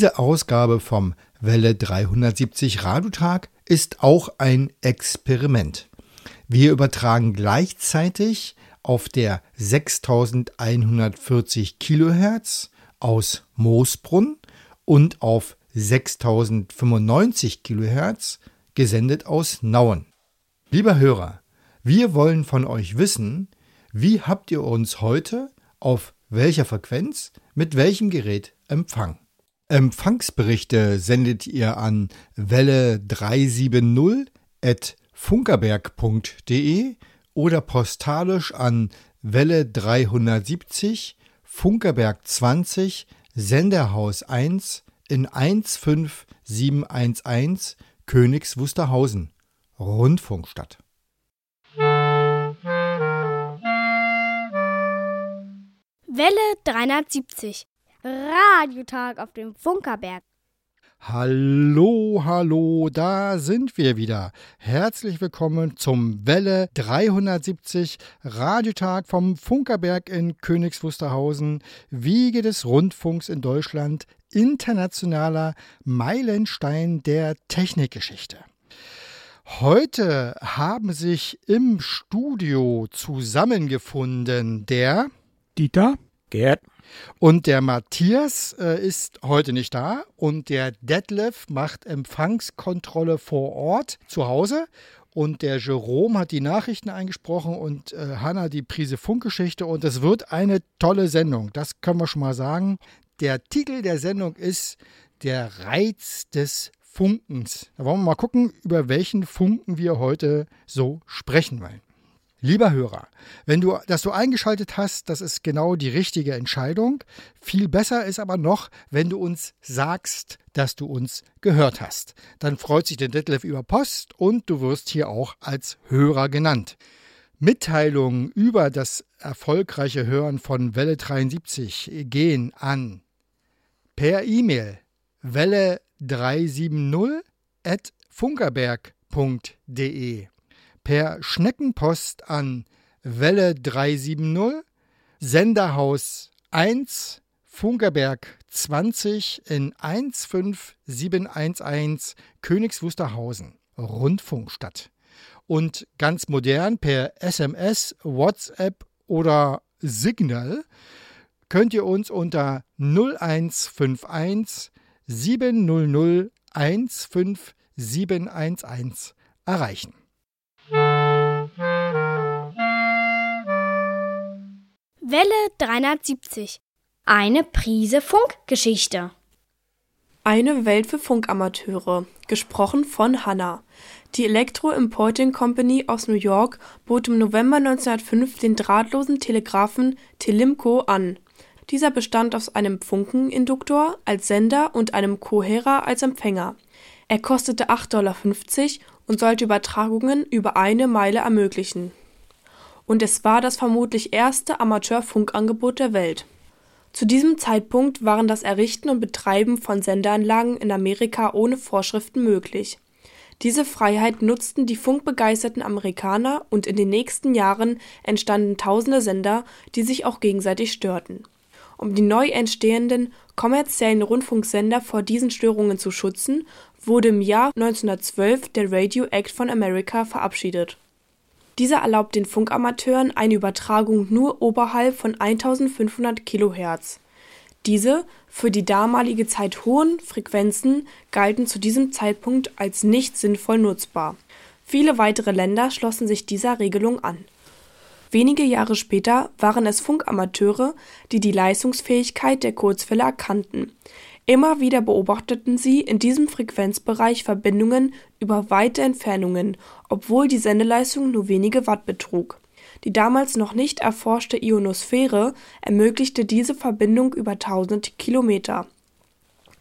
Diese Ausgabe vom Welle 370 Radiotag ist auch ein Experiment. Wir übertragen gleichzeitig auf der 6140 Kilohertz aus Moosbrunn und auf 6095 Kilohertz gesendet aus Nauen. Lieber Hörer, wir wollen von euch wissen, wie habt ihr uns heute auf welcher Frequenz mit welchem Gerät empfangen? Empfangsberichte sendet ihr an Welle 370 at funkerberg.de oder postalisch an Welle 370 Funkerberg 20 Senderhaus 1 in 15711 Königs Wusterhausen, Rundfunkstadt. Welle 370 Radiotag auf dem Funkerberg. Hallo, hallo, da sind wir wieder. Herzlich willkommen zum Welle 370 Radiotag vom Funkerberg in Königs Wusterhausen, Wiege des Rundfunks in Deutschland, internationaler Meilenstein der Technikgeschichte. Heute haben sich im Studio zusammengefunden der Dieter, Gerd und der Matthias äh, ist heute nicht da und der Detlef macht Empfangskontrolle vor Ort zu Hause und der Jerome hat die Nachrichten eingesprochen und äh, Hanna die Prise Funkgeschichte und es wird eine tolle Sendung. Das können wir schon mal sagen. Der Titel der Sendung ist Der Reiz des Funkens. Da wollen wir mal gucken, über welchen Funken wir heute so sprechen wollen. Lieber Hörer, wenn du das so eingeschaltet hast, das ist genau die richtige Entscheidung. Viel besser ist aber noch, wenn du uns sagst, dass du uns gehört hast. Dann freut sich der Detlef über Post und du wirst hier auch als Hörer genannt. Mitteilungen über das erfolgreiche Hören von Welle 73 gehen an per E-Mail welle 370 at funkerberg.de per Schneckenpost an Welle 370, Senderhaus 1, Funkerberg 20 in 15711 Königs Wusterhausen, Rundfunkstadt. Und ganz modern per SMS, WhatsApp oder Signal könnt ihr uns unter 0151 700 15711 erreichen. Welle 370. Eine Prise Funkgeschichte. Eine Welt für Funkamateure. Gesprochen von Hannah. Die Electro Importing Company aus New York bot im November 1905 den drahtlosen Telegraphen Telimco an. Dieser bestand aus einem Funkeninduktor als Sender und einem Kohärer als Empfänger. Er kostete 8,50 Dollar und sollte Übertragungen über eine Meile ermöglichen und es war das vermutlich erste Amateurfunkangebot der Welt. Zu diesem Zeitpunkt waren das Errichten und Betreiben von Sendeanlagen in Amerika ohne Vorschriften möglich. Diese Freiheit nutzten die funkbegeisterten Amerikaner und in den nächsten Jahren entstanden tausende Sender, die sich auch gegenseitig störten. Um die neu entstehenden kommerziellen Rundfunksender vor diesen Störungen zu schützen, wurde im Jahr 1912 der Radio Act von America verabschiedet dieser erlaubt den Funkamateuren eine Übertragung nur oberhalb von 1500 kHz. Diese für die damalige Zeit hohen Frequenzen galten zu diesem Zeitpunkt als nicht sinnvoll nutzbar. Viele weitere Länder schlossen sich dieser Regelung an. Wenige Jahre später waren es Funkamateure, die die Leistungsfähigkeit der Kurzwelle erkannten Immer wieder beobachteten sie in diesem Frequenzbereich Verbindungen über weite Entfernungen, obwohl die Sendeleistung nur wenige Watt betrug. Die damals noch nicht erforschte Ionosphäre ermöglichte diese Verbindung über tausend Kilometer.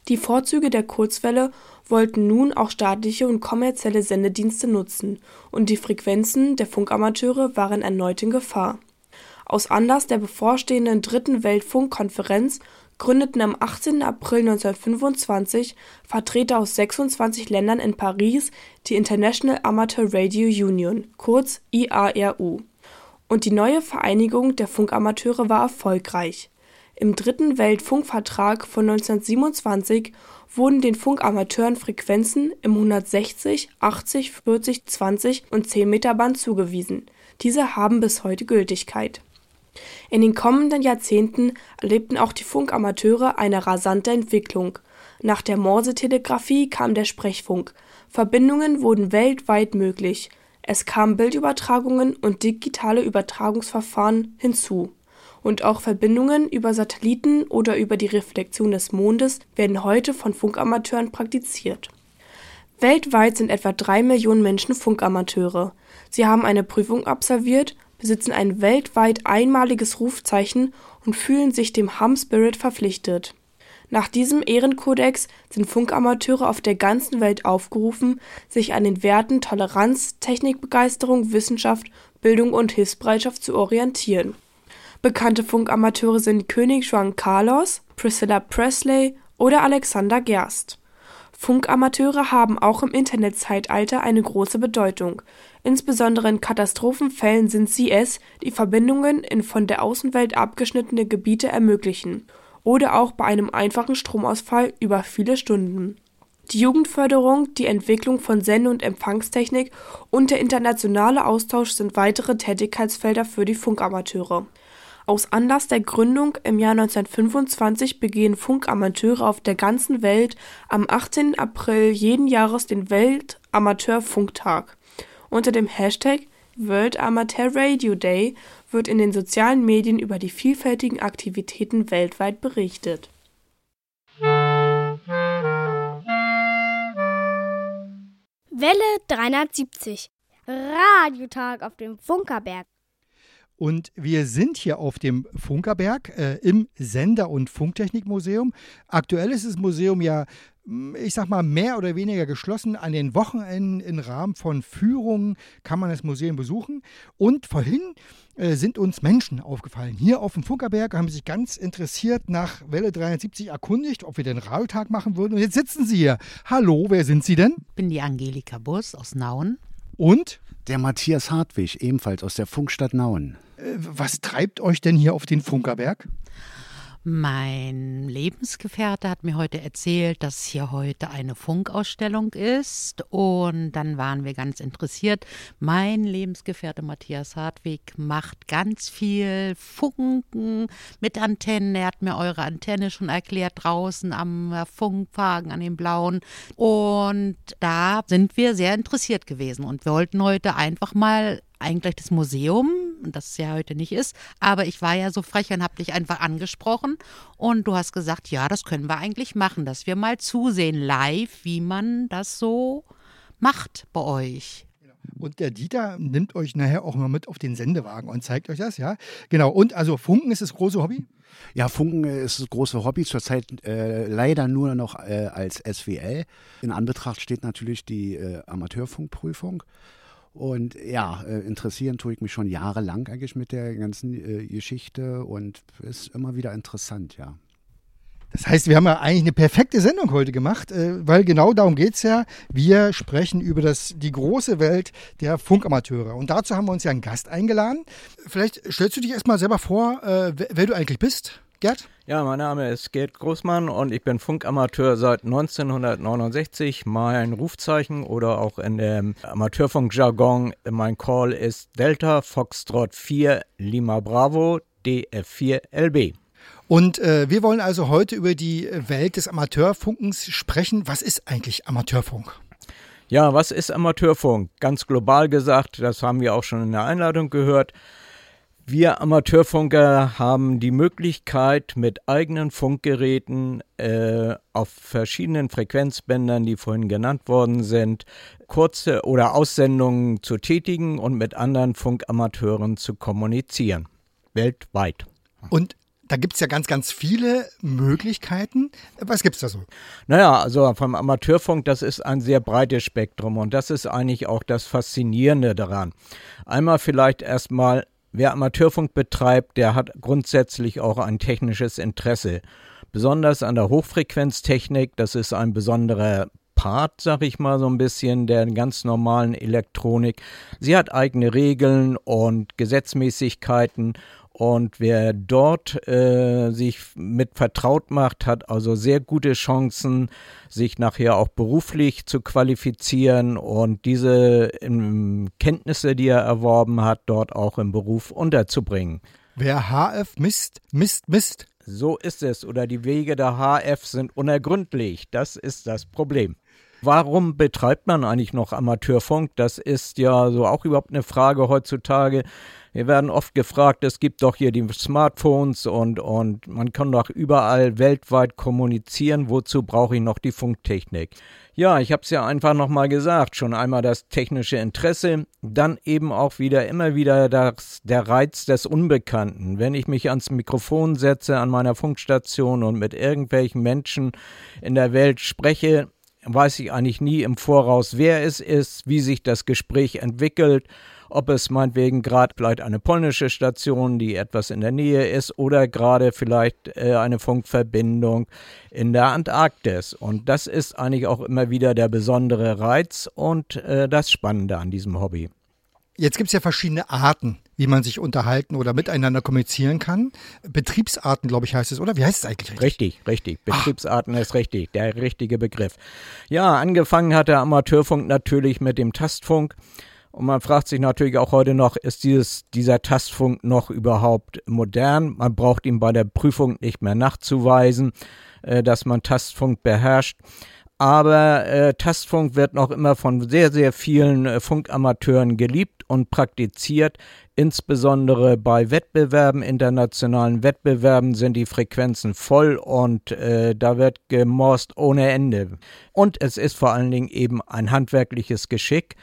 Die Vorzüge der Kurzwelle wollten nun auch staatliche und kommerzielle Sendedienste nutzen, und die Frequenzen der Funkamateure waren erneut in Gefahr. Aus Anlass der bevorstehenden dritten Weltfunkkonferenz gründeten am 18. April 1925 Vertreter aus 26 Ländern in Paris die International Amateur Radio Union kurz IARU, und die neue Vereinigung der Funkamateure war erfolgreich. Im dritten Weltfunkvertrag von 1927 wurden den Funkamateuren Frequenzen im 160, 80, 40, 20 und 10 Meter Band zugewiesen. Diese haben bis heute Gültigkeit. In den kommenden Jahrzehnten erlebten auch die Funkamateure eine rasante Entwicklung. Nach der Morsetelegrafie kam der Sprechfunk. Verbindungen wurden weltweit möglich. Es kamen Bildübertragungen und digitale Übertragungsverfahren hinzu. Und auch Verbindungen über Satelliten oder über die Reflexion des Mondes werden heute von Funkamateuren praktiziert. Weltweit sind etwa drei Millionen Menschen Funkamateure. Sie haben eine Prüfung absolviert, besitzen ein weltweit einmaliges Rufzeichen und fühlen sich dem Hum Spirit verpflichtet. Nach diesem Ehrenkodex sind Funkamateure auf der ganzen Welt aufgerufen, sich an den Werten Toleranz, Technikbegeisterung, Wissenschaft, Bildung und Hilfsbereitschaft zu orientieren. Bekannte Funkamateure sind König Juan Carlos, Priscilla Presley oder Alexander Gerst. Funkamateure haben auch im Internetzeitalter eine große Bedeutung. Insbesondere in Katastrophenfällen sind sie es, die Verbindungen in von der Außenwelt abgeschnittene Gebiete ermöglichen oder auch bei einem einfachen Stromausfall über viele Stunden. Die Jugendförderung, die Entwicklung von Sende und Empfangstechnik und der internationale Austausch sind weitere Tätigkeitsfelder für die Funkamateure. Aus Anlass der Gründung im Jahr 1925 begehen Funkamateure auf der ganzen Welt am 18. April jeden Jahres den Weltamateurfunktag. Unter dem Hashtag World Amateur Radio Day wird in den sozialen Medien über die vielfältigen Aktivitäten weltweit berichtet. Welle 370. Radiotag auf dem Funkerberg. Und wir sind hier auf dem Funkerberg äh, im Sender- und Funktechnikmuseum. Aktuell ist das Museum ja, hm, ich sag mal, mehr oder weniger geschlossen. An den Wochenenden im Rahmen von Führungen kann man das Museum besuchen. Und vorhin äh, sind uns Menschen aufgefallen. Hier auf dem Funkerberg haben sich ganz interessiert nach Welle 370 erkundigt, ob wir den Radiotag machen würden. Und jetzt sitzen sie hier. Hallo, wer sind Sie denn? Ich bin die Angelika Bus aus Nauen. Und? Der Matthias Hartwig, ebenfalls aus der Funkstadt Nauen. Was treibt euch denn hier auf den Funkerberg? Mein Lebensgefährte hat mir heute erzählt, dass hier heute eine Funkausstellung ist und dann waren wir ganz interessiert. Mein Lebensgefährte Matthias Hartwig macht ganz viel Funken mit Antennen. Er hat mir eure Antenne schon erklärt draußen am Funkwagen, an den blauen. Und da sind wir sehr interessiert gewesen und wir wollten heute einfach mal eigentlich das Museum, das es ja heute nicht ist, aber ich war ja so frech und habe dich einfach angesprochen und du hast gesagt, ja, das können wir eigentlich machen, dass wir mal zusehen live, wie man das so macht bei euch. Und der Dieter nimmt euch nachher auch mal mit auf den Sendewagen und zeigt euch das, ja? Genau. Und also Funken ist das große Hobby? Ja, Funken ist das große Hobby, zurzeit äh, leider nur noch äh, als SWL. In Anbetracht steht natürlich die äh, Amateurfunkprüfung. Und ja, äh, interessieren tue ich mich schon jahrelang eigentlich mit der ganzen äh, Geschichte und ist immer wieder interessant, ja. Das heißt, wir haben ja eigentlich eine perfekte Sendung heute gemacht, äh, weil genau darum geht es ja. Wir sprechen über das, die große Welt der Funkamateure. Und dazu haben wir uns ja einen Gast eingeladen. Vielleicht stellst du dich erstmal selber vor, wer du eigentlich bist. Gerd? Ja, mein Name ist Gerd Großmann und ich bin Funkamateur seit 1969. Mein Rufzeichen oder auch in dem Amateurfunkjargon, mein Call ist Delta Foxtrot 4 Lima Bravo DF4 LB. Und äh, wir wollen also heute über die Welt des Amateurfunkens sprechen. Was ist eigentlich Amateurfunk? Ja, was ist Amateurfunk? Ganz global gesagt, das haben wir auch schon in der Einladung gehört. Wir Amateurfunker haben die Möglichkeit, mit eigenen Funkgeräten äh, auf verschiedenen Frequenzbändern, die vorhin genannt worden sind, kurze oder Aussendungen zu tätigen und mit anderen Funkamateuren zu kommunizieren. Weltweit. Und da gibt es ja ganz, ganz viele Möglichkeiten. Was gibt es da so? Naja, also vom Amateurfunk, das ist ein sehr breites Spektrum und das ist eigentlich auch das Faszinierende daran. Einmal vielleicht erstmal Wer Amateurfunk betreibt, der hat grundsätzlich auch ein technisches Interesse. Besonders an der Hochfrequenztechnik, das ist ein besonderer Part, sag ich mal so ein bisschen, der ganz normalen Elektronik. Sie hat eigene Regeln und Gesetzmäßigkeiten Und wer dort äh, sich mit vertraut macht, hat also sehr gute Chancen, sich nachher auch beruflich zu qualifizieren und diese ähm, Kenntnisse, die er erworben hat, dort auch im Beruf unterzubringen. Wer HF misst, misst, misst. So ist es. Oder die Wege der HF sind unergründlich. Das ist das Problem. Warum betreibt man eigentlich noch Amateurfunk? Das ist ja so auch überhaupt eine Frage heutzutage. Wir werden oft gefragt, es gibt doch hier die Smartphones und, und man kann doch überall weltweit kommunizieren. Wozu brauche ich noch die Funktechnik? Ja, ich habe es ja einfach nochmal gesagt. Schon einmal das technische Interesse, dann eben auch wieder immer wieder das, der Reiz des Unbekannten. Wenn ich mich ans Mikrofon setze an meiner Funkstation und mit irgendwelchen Menschen in der Welt spreche, weiß ich eigentlich nie im Voraus, wer es ist, wie sich das Gespräch entwickelt, ob es meinetwegen gerade vielleicht eine polnische Station, die etwas in der Nähe ist, oder gerade vielleicht äh, eine Funkverbindung in der Antarktis. Und das ist eigentlich auch immer wieder der besondere Reiz und äh, das Spannende an diesem Hobby. Jetzt gibt es ja verschiedene Arten, wie man sich unterhalten oder miteinander kommunizieren kann. Betriebsarten, glaube ich, heißt es, oder? Wie heißt es eigentlich richtig? Richtig, richtig. Betriebsarten Ach. ist richtig, der richtige Begriff. Ja, angefangen hat der Amateurfunk natürlich mit dem Tastfunk. Und man fragt sich natürlich auch heute noch, ist dieses, dieser Tastfunk noch überhaupt modern? Man braucht ihm bei der Prüfung nicht mehr nachzuweisen, äh, dass man Tastfunk beherrscht aber äh, Tastfunk wird noch immer von sehr, sehr vielen äh, Funkamateuren geliebt und praktiziert. Insbesondere bei Wettbewerben, internationalen Wettbewerben sind die Frequenzen voll und äh, da wird gemorst ohne Ende. Und es ist vor allen Dingen eben ein handwerkliches Geschick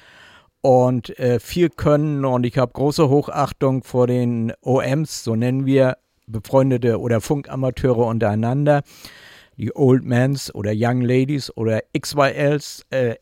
und äh, viel Können und ich habe große Hochachtung vor den OMs, so nennen wir befreundete oder Funkamateure untereinander. Die Old Mans oder Young Ladies oder XYLs, äh,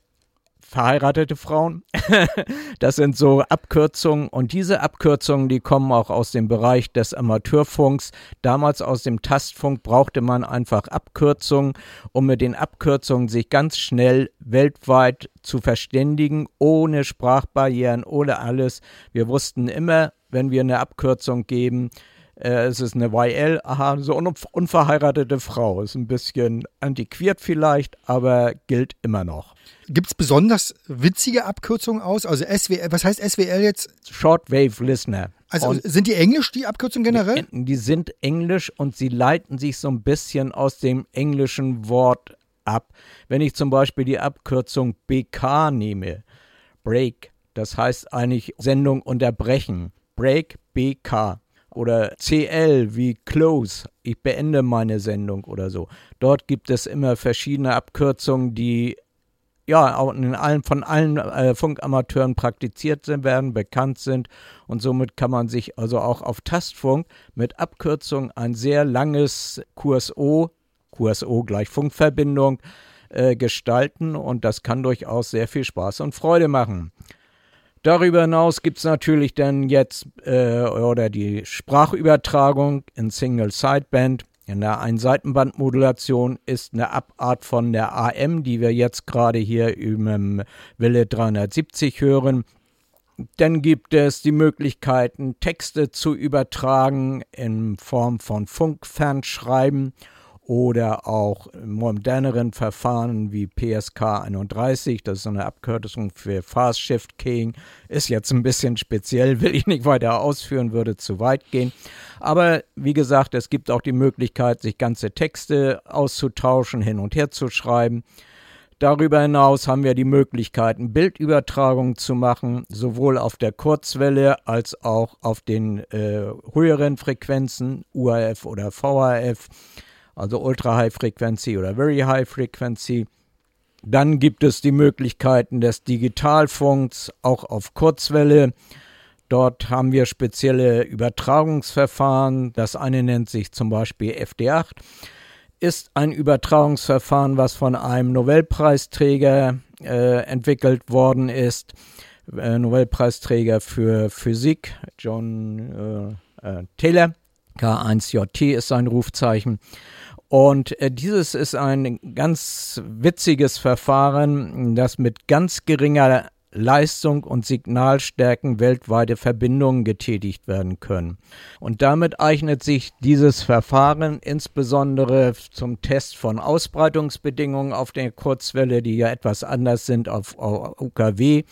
verheiratete Frauen. das sind so Abkürzungen und diese Abkürzungen, die kommen auch aus dem Bereich des Amateurfunks. Damals aus dem Tastfunk brauchte man einfach Abkürzungen, um mit den Abkürzungen sich ganz schnell weltweit zu verständigen, ohne Sprachbarrieren, ohne alles. Wir wussten immer, wenn wir eine Abkürzung geben, äh, es ist eine YL, aha, so eine unverheiratete Frau. Ist ein bisschen antiquiert vielleicht, aber gilt immer noch. Gibt es besonders witzige Abkürzungen aus? Also SWL, was heißt SWL jetzt? Shortwave Listener. Also und sind die Englisch, die Abkürzungen generell? Die, die sind Englisch und sie leiten sich so ein bisschen aus dem englischen Wort ab. Wenn ich zum Beispiel die Abkürzung BK nehme, Break, das heißt eigentlich Sendung unterbrechen. Break, BK oder CL wie Close, ich beende meine Sendung oder so. Dort gibt es immer verschiedene Abkürzungen, die ja auch in allen, von allen äh, Funkamateuren praktiziert sind, werden, bekannt sind und somit kann man sich also auch auf Tastfunk mit Abkürzung ein sehr langes QSO, QSO gleich Funkverbindung, äh, gestalten und das kann durchaus sehr viel Spaß und Freude machen. Darüber hinaus gibt es natürlich dann jetzt äh, oder die Sprachübertragung in Single Sideband. In der Einseitenbandmodulation ist eine Abart von der AM, die wir jetzt gerade hier im Wille 370 hören. Dann gibt es die Möglichkeiten, Texte zu übertragen in Form von Funkfernschreiben oder auch moderneren Verfahren wie PSK 31, das ist eine Abkürzung für Fast Shift Keying, ist jetzt ein bisschen speziell, will ich nicht weiter ausführen, würde zu weit gehen. Aber wie gesagt, es gibt auch die Möglichkeit, sich ganze Texte auszutauschen, hin und her zu schreiben. Darüber hinaus haben wir die Möglichkeiten, Bildübertragungen zu machen, sowohl auf der Kurzwelle als auch auf den äh, höheren Frequenzen, UAF oder VHF also Ultra High Frequency oder Very High Frequency. Dann gibt es die Möglichkeiten des Digitalfunks auch auf Kurzwelle. Dort haben wir spezielle Übertragungsverfahren. Das eine nennt sich zum Beispiel FD8. Ist ein Übertragungsverfahren, was von einem Nobelpreisträger äh, entwickelt worden ist. Äh, Nobelpreisträger für Physik, John äh, äh Taylor. K1JT ist sein Rufzeichen. Und äh, dieses ist ein ganz witziges Verfahren, das mit ganz geringer Leistung und Signalstärken weltweite Verbindungen getätigt werden können. Und damit eignet sich dieses Verfahren insbesondere zum Test von Ausbreitungsbedingungen auf der Kurzwelle, die ja etwas anders sind auf UKW.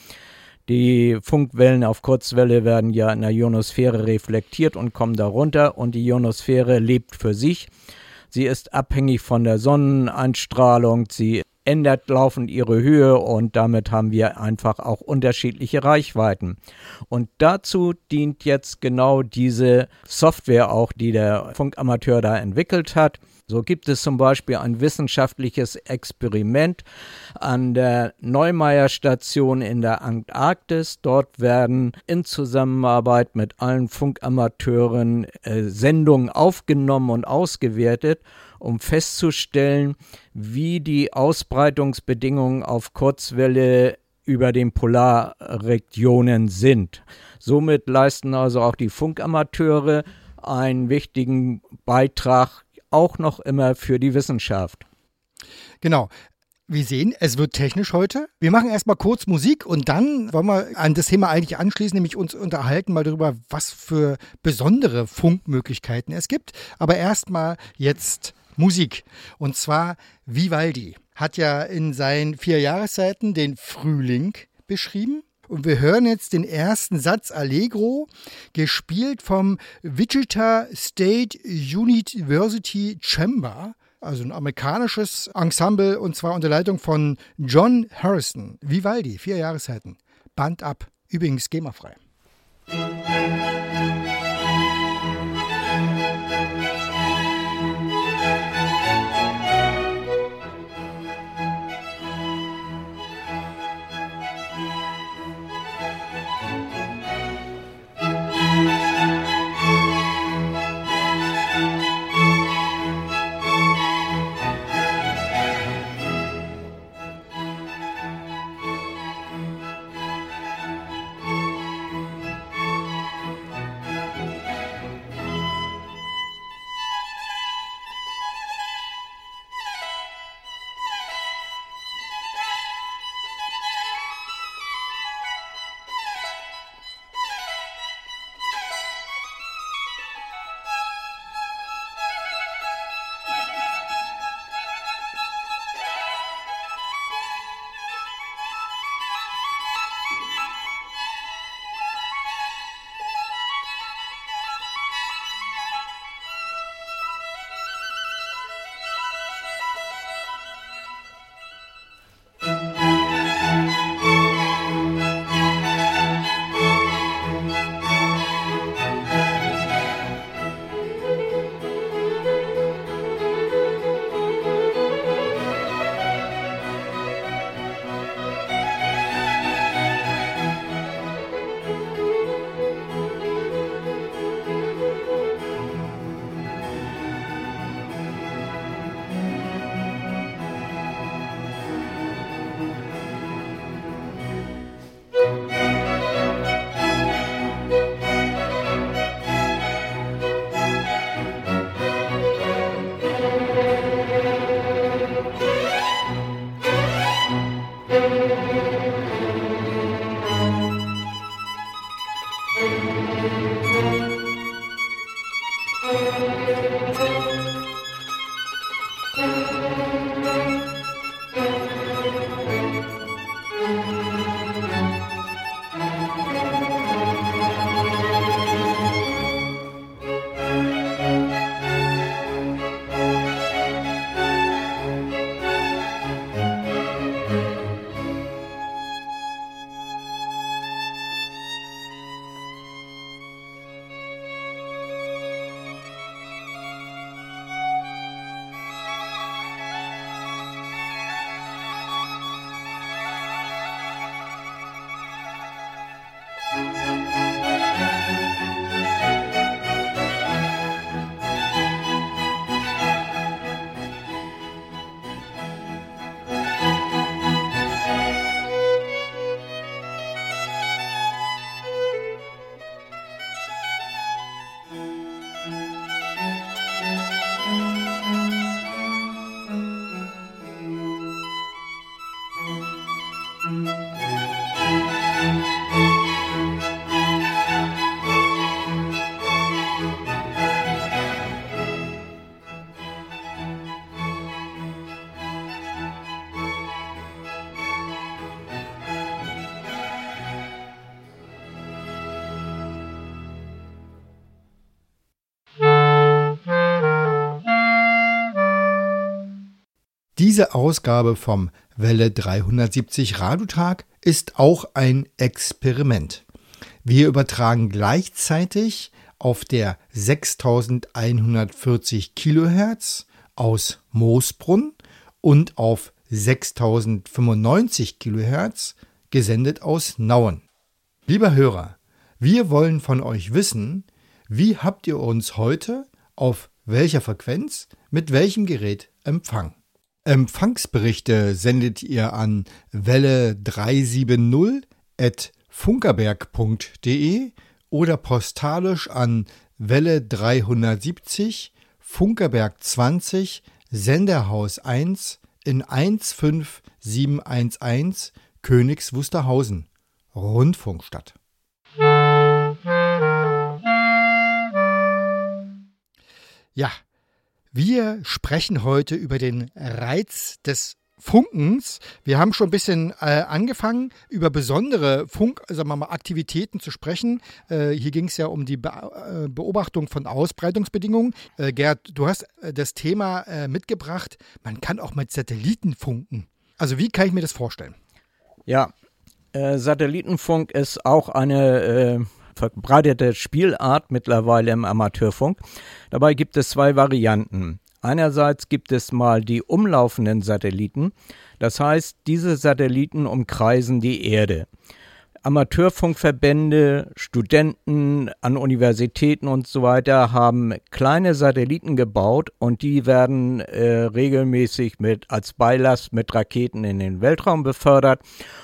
Die Funkwellen auf Kurzwelle werden ja in der Ionosphäre reflektiert und kommen darunter und die Ionosphäre lebt für sich. Sie ist abhängig von der Sonneneinstrahlung, sie ändert laufend ihre Höhe und damit haben wir einfach auch unterschiedliche Reichweiten. Und dazu dient jetzt genau diese Software auch, die der Funkamateur da entwickelt hat. So gibt es zum Beispiel ein wissenschaftliches Experiment an der Neumeier Station in der Antarktis. Dort werden in Zusammenarbeit mit allen Funkamateuren äh, Sendungen aufgenommen und ausgewertet um festzustellen, wie die Ausbreitungsbedingungen auf Kurzwelle über den Polarregionen sind. Somit leisten also auch die Funkamateure einen wichtigen Beitrag auch noch immer für die Wissenschaft. Genau. Wir sehen, es wird technisch heute. Wir machen erstmal kurz Musik und dann wollen wir an das Thema eigentlich anschließen, nämlich uns unterhalten mal darüber, was für besondere Funkmöglichkeiten es gibt. Aber erstmal jetzt Musik. Und zwar Vivaldi hat ja in seinen vier Jahreszeiten den Frühling beschrieben. Und wir hören jetzt den ersten Satz Allegro, gespielt vom Wichita State University Chamber, also ein amerikanisches Ensemble, und zwar unter Leitung von John Harrison. Vivaldi, vier Jahreszeiten. Band ab. Übrigens GEMA-frei. Thank you. Diese Ausgabe vom Welle 370 Radiotag ist auch ein Experiment. Wir übertragen gleichzeitig auf der 6140 Kilohertz aus Moosbrunn und auf 6095 Kilohertz gesendet aus Nauen. Lieber Hörer, wir wollen von euch wissen, wie habt ihr uns heute auf welcher Frequenz mit welchem Gerät empfangen? Empfangsberichte sendet ihr an Welle 370 at funkerberg.de oder postalisch an Welle 370 Funkerberg 20 Senderhaus 1 in 15711 Königs Wusterhausen, Rundfunkstadt. Ja, wir sprechen heute über den Reiz des Funkens. Wir haben schon ein bisschen äh, angefangen, über besondere Funk, sagen wir mal, Aktivitäten zu sprechen. Äh, hier ging es ja um die Be äh, Beobachtung von Ausbreitungsbedingungen. Äh, Gerd, du hast äh, das Thema äh, mitgebracht, man kann auch mit Satelliten funken. Also wie kann ich mir das vorstellen? Ja, Satellitenfunk ist auch eine verbreitete Spielart mittlerweile im Amateurfunk. Dabei gibt es zwei Varianten. Einerseits gibt es mal die umlaufenden Satelliten, das heißt, diese Satelliten umkreisen die Erde. Amateurfunkverbände, Studenten an Universitäten und so weiter haben kleine Satelliten gebaut und die werden äh, regelmäßig mit als Beilast mit Raketen in den Weltraum befördert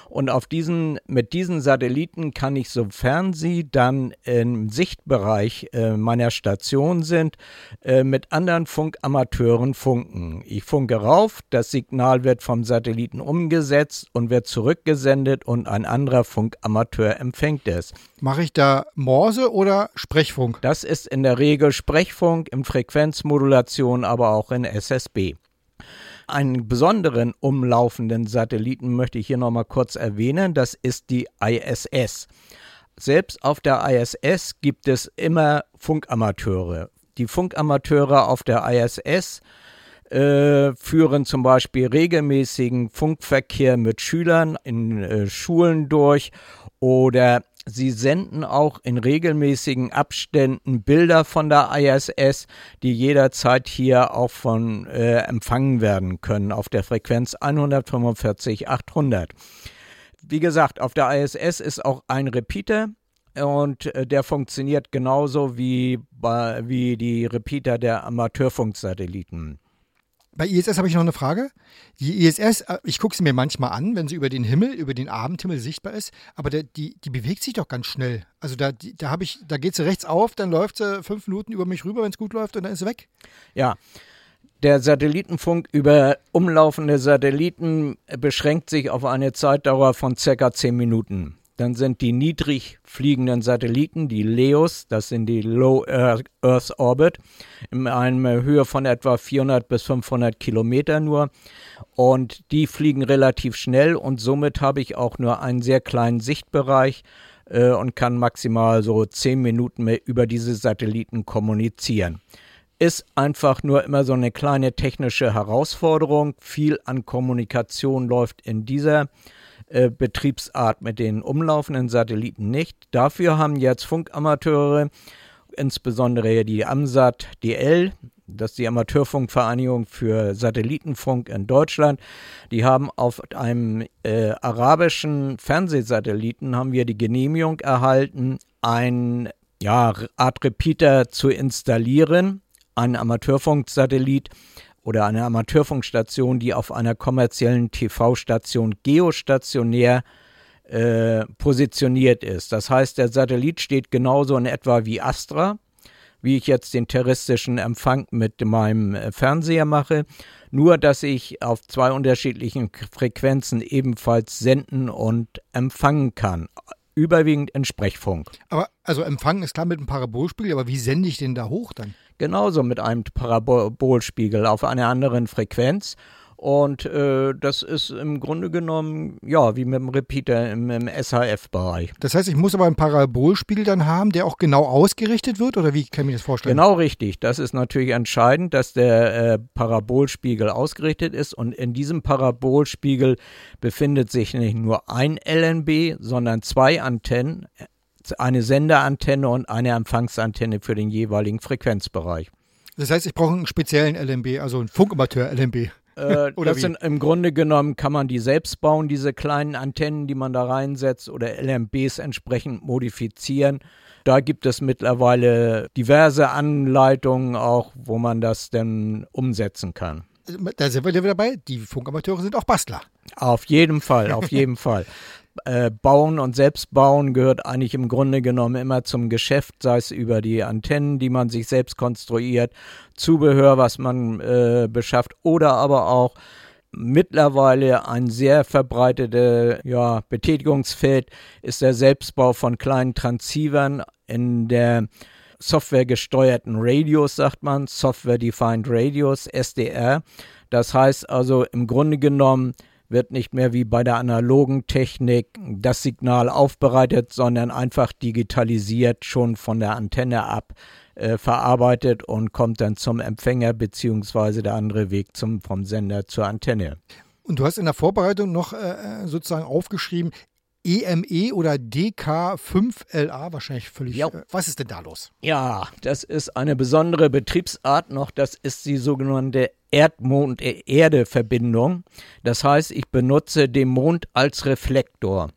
und auf diesen, mit diesen Satelliten kann ich, sofern sie dann im Sichtbereich äh, meiner Station sind, äh, mit anderen Funkamateuren funken. Ich funke rauf, das Signal wird vom Satelliten umgesetzt und wird zurückgesendet und ein anderer Funkamateur empfängt es. Mache ich da Morse oder Sprechfunk? Das ist in der Regel Sprechfunk, in Frequenzmodulation, aber auch in SSB. Einen besonderen umlaufenden Satelliten möchte ich hier nochmal kurz erwähnen. Das ist die ISS. Selbst auf der ISS gibt es immer Funkamateure. Die Funkamateure auf der ISS äh, führen zum Beispiel regelmäßigen Funkverkehr mit Schülern in äh, Schulen durch oder Sie senden auch in regelmäßigen Abständen Bilder von der ISS, die jederzeit hier auch von äh, empfangen werden können auf der Frequenz 145 800. Wie gesagt, auf der ISS ist auch ein Repeater und äh, der funktioniert genauso wie, wie die Repeater der Amateurfunksatelliten. Bei ISS habe ich noch eine Frage. Die ISS, äh, ich gucke sie mir manchmal an, wenn sie über den Himmel, über den Abendhimmel sichtbar ist, aber der, die, die bewegt sich doch ganz schnell. Also da, da habe ich, da geht sie rechts auf, dann läuft sie fünf Minuten über mich rüber, wenn es gut läuft, und dann ist sie weg. Ja. Der Satellitenfunk über umlaufende Satelliten beschränkt sich auf eine Zeitdauer von circa zehn Minuten. Dann sind die niedrig fliegenden Satelliten, die LEOs, das sind die Low Earth Orbit, in einer Höhe von etwa 400 bis 500 Kilometer nur. Und die fliegen relativ schnell und somit habe ich auch nur einen sehr kleinen Sichtbereich äh, und kann maximal so 10 Minuten mehr über diese Satelliten kommunizieren ist einfach nur immer so eine kleine technische Herausforderung. Viel an Kommunikation läuft in dieser äh, Betriebsart mit den umlaufenden Satelliten nicht. Dafür haben jetzt Funkamateure, insbesondere die AMSAT DL, das ist die Amateurfunkvereinigung für Satellitenfunk in Deutschland. Die haben auf einem äh, arabischen Fernsehsatelliten haben wir die Genehmigung erhalten, ein ja, Art Repeater zu installieren, ein Amateurfunksatellit, oder eine Amateurfunkstation, die auf einer kommerziellen TV-Station geostationär äh, positioniert ist. Das heißt, der Satellit steht genauso in etwa wie Astra, wie ich jetzt den terroristischen Empfang mit meinem äh, Fernseher mache, nur dass ich auf zwei unterschiedlichen Frequenzen ebenfalls senden und empfangen kann. Überwiegend in Sprechfunk. Aber also empfangen ist klar mit einem Parabolspiegel, aber wie sende ich den da hoch dann? Genauso mit einem Parabolspiegel auf einer anderen Frequenz. Und äh, das ist im Grunde genommen, ja, wie mit dem Repeater im, im SHF-Bereich. Das heißt, ich muss aber einen Parabolspiegel dann haben, der auch genau ausgerichtet wird, oder wie kann ich mir das vorstellen? Genau richtig. Das ist natürlich entscheidend, dass der äh, Parabolspiegel ausgerichtet ist. Und in diesem Parabolspiegel befindet sich nicht nur ein LNB, sondern zwei Antennen, eine Senderantenne und eine Empfangsantenne für den jeweiligen Frequenzbereich. Das heißt, ich brauche einen speziellen LNB, also einen Funkamateur-LNB. Äh, oder das sind im Grunde genommen, kann man die selbst bauen, diese kleinen Antennen, die man da reinsetzt oder LMBs entsprechend modifizieren. Da gibt es mittlerweile diverse Anleitungen auch, wo man das dann umsetzen kann. Da sind wir wieder dabei. Die Funkamateure sind auch Bastler. Auf jeden Fall, auf jeden Fall äh, Bauen und Selbstbauen gehört eigentlich im Grunde genommen immer zum Geschäft, sei es über die Antennen, die man sich selbst konstruiert, Zubehör, was man äh, beschafft oder aber auch mittlerweile ein sehr verbreitetes ja, Betätigungsfeld ist der Selbstbau von kleinen Transceivern in der softwaregesteuerten Radios, sagt man, Software Defined Radios, SDR. Das heißt also im Grunde genommen wird nicht mehr wie bei der analogen Technik das Signal aufbereitet, sondern einfach digitalisiert schon von der Antenne ab äh, verarbeitet und kommt dann zum Empfänger beziehungsweise der andere Weg zum, vom Sender zur Antenne. Und du hast in der Vorbereitung noch äh, sozusagen aufgeschrieben, EME oder DK5LA, wahrscheinlich völlig. Ja. Äh, was ist denn da los? Ja, das ist eine besondere Betriebsart noch. Das ist die sogenannte Erdmond-Erde-Verbindung. Das heißt, ich benutze den Mond als Reflektor.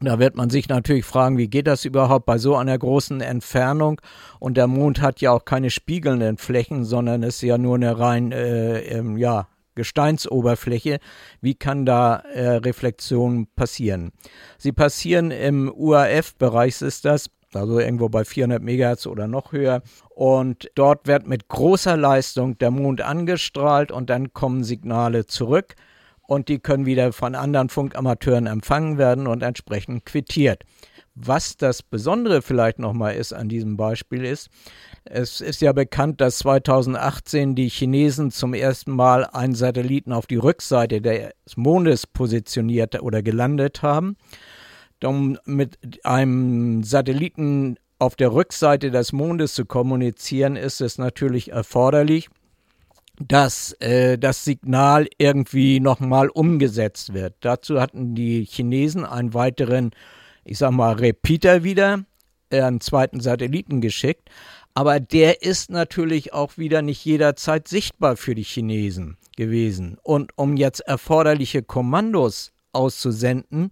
Da wird man sich natürlich fragen, wie geht das überhaupt bei so einer großen Entfernung? Und der Mond hat ja auch keine spiegelnden Flächen, sondern ist ja nur eine rein äh, ähm, ja, Gesteinsoberfläche. Wie kann da äh, Reflexion passieren? Sie passieren im UAF-Bereich, ist das, also irgendwo bei 400 Megahertz oder noch höher. Und dort wird mit großer Leistung der Mond angestrahlt und dann kommen Signale zurück und die können wieder von anderen Funkamateuren empfangen werden und entsprechend quittiert. Was das Besondere vielleicht nochmal ist an diesem Beispiel ist, es ist ja bekannt, dass 2018 die Chinesen zum ersten Mal einen Satelliten auf die Rückseite des Mondes positioniert oder gelandet haben. Um mit einem Satelliten auf der Rückseite des Mondes zu kommunizieren, ist es natürlich erforderlich, dass äh, das Signal irgendwie nochmal umgesetzt wird. Dazu hatten die Chinesen einen weiteren, ich sag mal, Repeater wieder, äh, einen zweiten Satelliten geschickt. Aber der ist natürlich auch wieder nicht jederzeit sichtbar für die Chinesen gewesen. Und um jetzt erforderliche Kommandos auszusenden,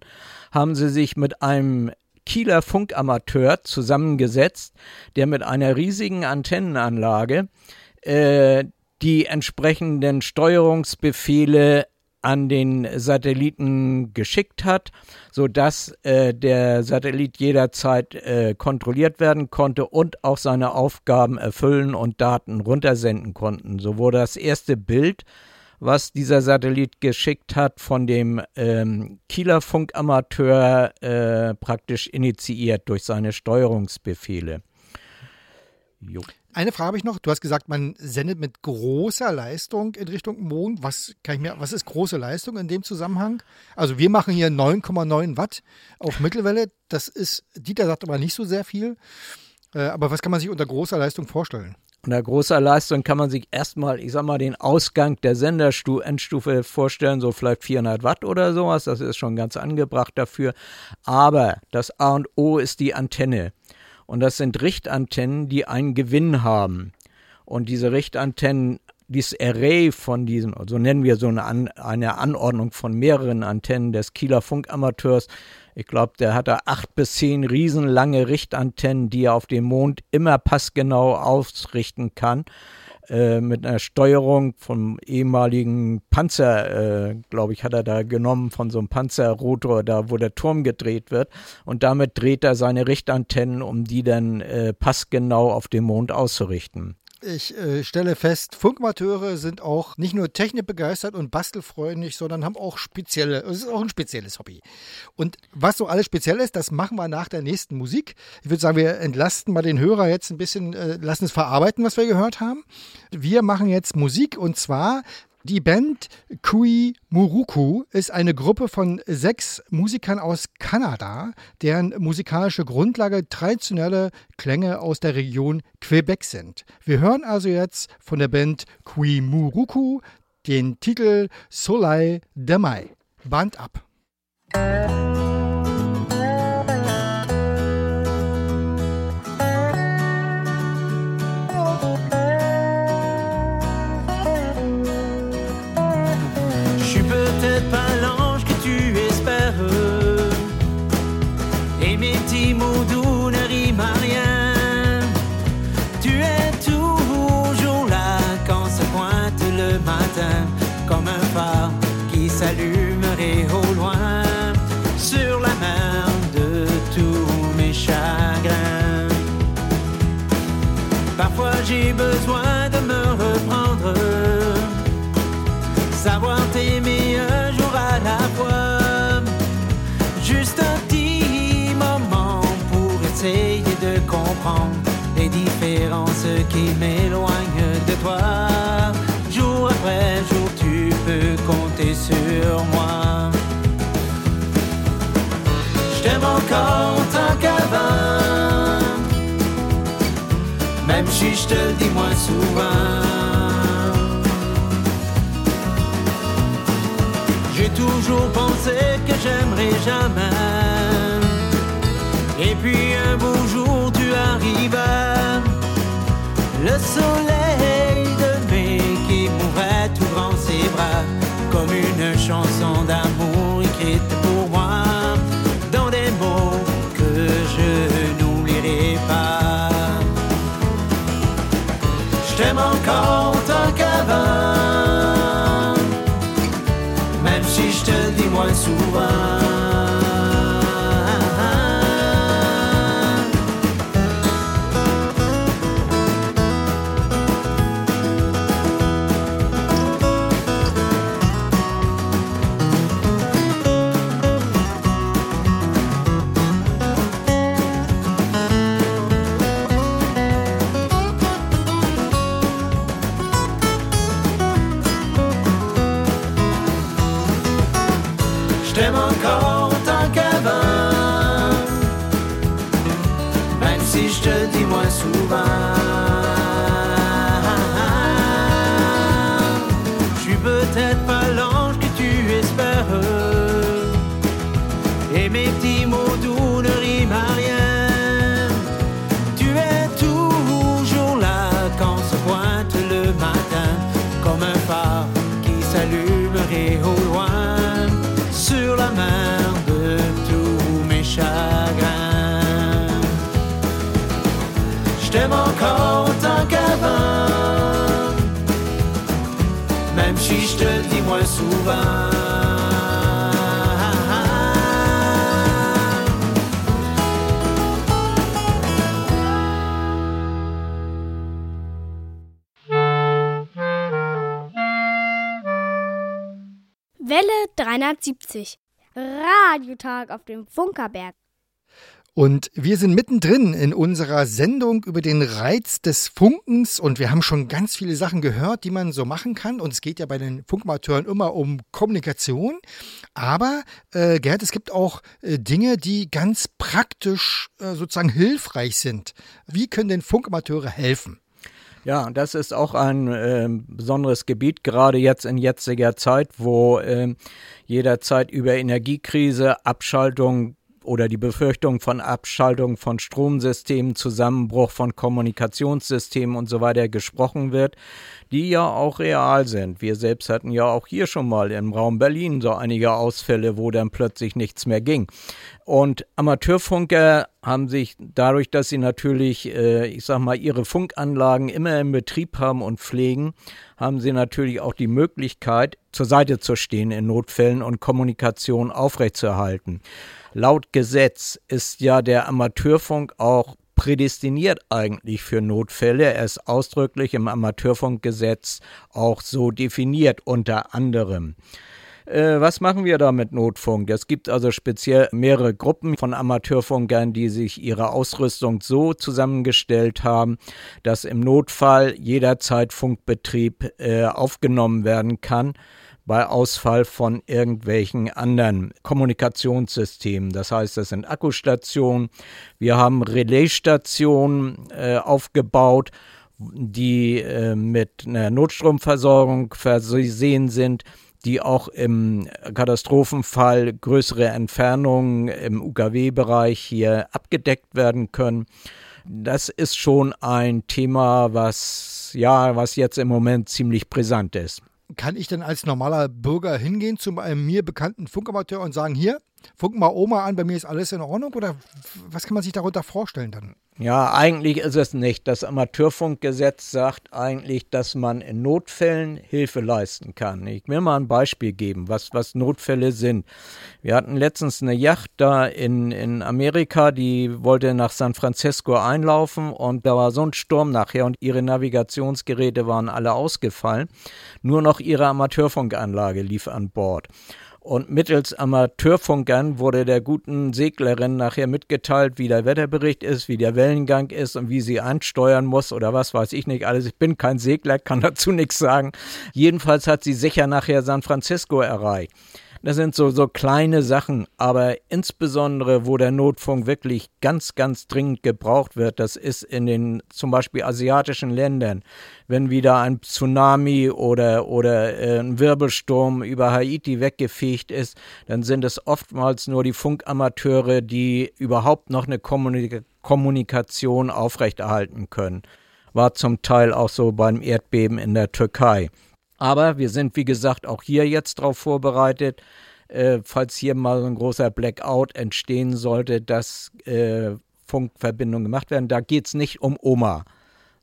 haben sie sich mit einem Kieler Funkamateur zusammengesetzt, der mit einer riesigen Antennenanlage äh, die entsprechenden Steuerungsbefehle an den Satelliten geschickt hat, sodass äh, der Satellit jederzeit äh, kontrolliert werden konnte und auch seine Aufgaben erfüllen und Daten runtersenden konnten. So wurde das erste Bild, was dieser Satellit geschickt hat, von dem ähm, Kieler Funkamateur äh, praktisch initiiert durch seine Steuerungsbefehle. Jo. Eine Frage habe ich noch. Du hast gesagt, man sendet mit großer Leistung in Richtung Mond. Was, kann ich mir, was ist große Leistung in dem Zusammenhang? Also wir machen hier 9,9 Watt auf Mittelwelle. Das ist, Dieter sagt aber nicht so sehr viel. Äh, aber was kann man sich unter großer Leistung vorstellen? Unter großer Leistung kann man sich erstmal, ich sag mal, den Ausgang der Senderendstufe vorstellen, so vielleicht 400 Watt oder sowas. Das ist schon ganz angebracht dafür. Aber das A und O ist die Antenne. Und das sind Richtantennen, die einen Gewinn haben. Und diese Richtantennen, dieses Array von diesen, so nennen wir so eine, An eine Anordnung von mehreren Antennen des Kieler Funkamateurs. Ich glaube, der hat da acht bis zehn riesenlange Richtantennen, die er auf dem Mond immer passgenau ausrichten kann. Äh, mit einer Steuerung vom ehemaligen Panzer, äh, glaube ich, hat er da genommen von so einem Panzerrotor, da wo der Turm gedreht wird. Und damit dreht er seine Richtantennen, um die dann äh, passgenau auf dem Mond auszurichten. Ich äh, stelle fest, Funkmateure sind auch nicht nur technikbegeistert und bastelfreundlich, sondern haben auch spezielle, es ist auch ein spezielles Hobby. Und was so alles speziell ist, das machen wir nach der nächsten Musik. Ich würde sagen, wir entlasten mal den Hörer jetzt ein bisschen, äh, lassen es verarbeiten, was wir gehört haben. Wir machen jetzt Musik und zwar Die Band Kui Muruku ist eine Gruppe von sechs Musikern aus Kanada, deren musikalische Grundlage traditionelle Klänge aus der Region Quebec sind. Wir hören also jetzt von der Band Kui Muruku den Titel Soleil de Mai. Band ab. Les différences qui m'éloignent de toi. Jour après jour, tu peux compter sur moi. Je t'aime encore tant qu'avant, même si je te le dis moins souvent. J'ai toujours pensé que j'aimerais jamais. Et puis un beau jour le soleil de mai qui m'ouvrait tout grand ses bras, comme une chanson d'amour écrite pour moi, au loin sur la mer de tous mes chagrins. Je t'aime encore tant qu'avant, même si je te dis moins souvent. 370. Radiotag auf dem Funkerberg. Und wir sind mittendrin in unserer Sendung über den Reiz des Funkens und wir haben schon ganz viele Sachen gehört, die man so machen kann. Und es geht ja bei den Funkamateuren immer um Kommunikation. Aber äh, Gerd, es gibt auch äh, Dinge, die ganz praktisch äh, sozusagen hilfreich sind. Wie können denn Funkamateure helfen? Ja, das ist auch ein äh, besonderes Gebiet, gerade jetzt in jetziger Zeit, wo äh, jederzeit über Energiekrise, Abschaltung oder die Befürchtung von Abschaltung von Stromsystemen, Zusammenbruch von Kommunikationssystemen und so weiter gesprochen wird, die ja auch real sind. Wir selbst hatten ja auch hier schon mal im Raum Berlin so einige Ausfälle, wo dann plötzlich nichts mehr ging. Und Amateurfunker haben sich dadurch, dass sie natürlich, äh, ich sag mal, ihre Funkanlagen immer im Betrieb haben und pflegen, haben sie natürlich auch die Möglichkeit, zur Seite zu stehen in Notfällen und Kommunikation aufrechtzuerhalten. Laut Gesetz ist ja der Amateurfunk auch prädestiniert eigentlich für Notfälle. Er ist ausdrücklich im Amateurfunkgesetz auch so definiert unter anderem. Äh, was machen wir da mit Notfunk? Es gibt also speziell mehrere Gruppen von Amateurfunkern, die sich ihre Ausrüstung so zusammengestellt haben, dass im Notfall jederzeit Funkbetrieb äh, aufgenommen werden kann bei Ausfall von irgendwelchen anderen Kommunikationssystemen. Das heißt, das sind Akkustationen. Wir haben Relaisstationen äh, aufgebaut, die äh, mit einer Notstromversorgung versehen sind die auch im Katastrophenfall größere Entfernungen im UKW-Bereich hier abgedeckt werden können. Das ist schon ein Thema, was ja, was jetzt im Moment ziemlich brisant ist kann ich denn als normaler Bürger hingehen zu einem mir bekannten Funkamateur und sagen, hier, funk mal Oma an, bei mir ist alles in Ordnung? Oder was kann man sich darunter vorstellen dann? Ja, eigentlich ist es nicht. Das Amateurfunkgesetz sagt eigentlich, dass man in Notfällen Hilfe leisten kann. Ich will mal ein Beispiel geben, was, was Notfälle sind. Wir hatten letztens eine Yacht da in, in Amerika, die wollte nach San Francisco einlaufen und da war so ein Sturm nachher und ihre Navigationsgeräte waren alle ausgefallen. Nur noch ihre Amateurfunkanlage lief an Bord. Und mittels Amateurfunkern wurde der guten Seglerin nachher mitgeteilt, wie der Wetterbericht ist, wie der Wellengang ist und wie sie ansteuern muss oder was weiß ich nicht alles. Ich bin kein Segler, kann dazu nichts sagen. Jedenfalls hat sie sicher nachher San Francisco erreicht. Das sind so, so kleine Sachen, aber insbesondere, wo der Notfunk wirklich ganz, ganz dringend gebraucht wird, das ist in den zum Beispiel asiatischen Ländern. Wenn wieder ein Tsunami oder, oder äh, ein Wirbelsturm über Haiti weggefegt ist, dann sind es oftmals nur die Funkamateure, die überhaupt noch eine Kommunik Kommunikation aufrechterhalten können. War zum Teil auch so beim Erdbeben in der Türkei. Aber wir sind, wie gesagt, auch hier jetzt darauf vorbereitet, äh, falls hier mal ein großer Blackout entstehen sollte, dass äh, Funkverbindungen gemacht werden. Da geht es nicht um Oma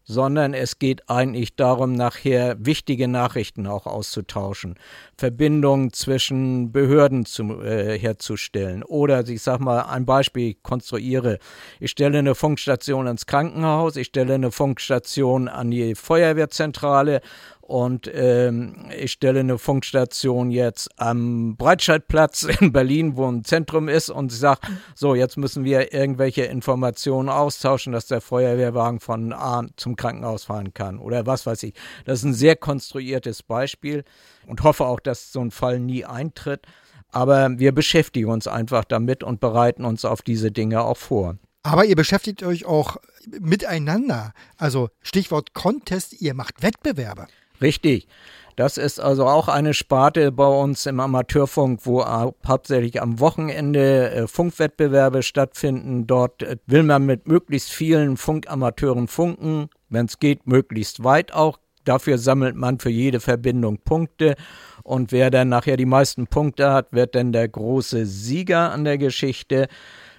sondern es geht eigentlich darum, nachher wichtige Nachrichten auch auszutauschen, Verbindungen zwischen Behörden zu, äh, herzustellen. Oder ich sage mal ein Beispiel, ich konstruiere. Ich stelle eine Funkstation ins Krankenhaus, ich stelle eine Funkstation an die Feuerwehrzentrale und ähm, ich stelle eine Funkstation jetzt am Breitscheidplatz in Berlin, wo ein Zentrum ist, und sage, so, jetzt müssen wir irgendwelche Informationen austauschen, dass der Feuerwehrwagen von A zum Krankenhaus fahren kann oder was weiß ich. Das ist ein sehr konstruiertes Beispiel und hoffe auch, dass so ein Fall nie eintritt. Aber wir beschäftigen uns einfach damit und bereiten uns auf diese Dinge auch vor. Aber ihr beschäftigt euch auch miteinander. Also Stichwort Contest, ihr macht Wettbewerbe. Richtig. Das ist also auch eine Sparte bei uns im Amateurfunk, wo hauptsächlich am Wochenende äh, Funkwettbewerbe stattfinden. Dort äh, will man mit möglichst vielen Funkamateuren funken, wenn es geht, möglichst weit auch. Dafür sammelt man für jede Verbindung Punkte. Und wer dann nachher die meisten Punkte hat, wird dann der große Sieger an der Geschichte.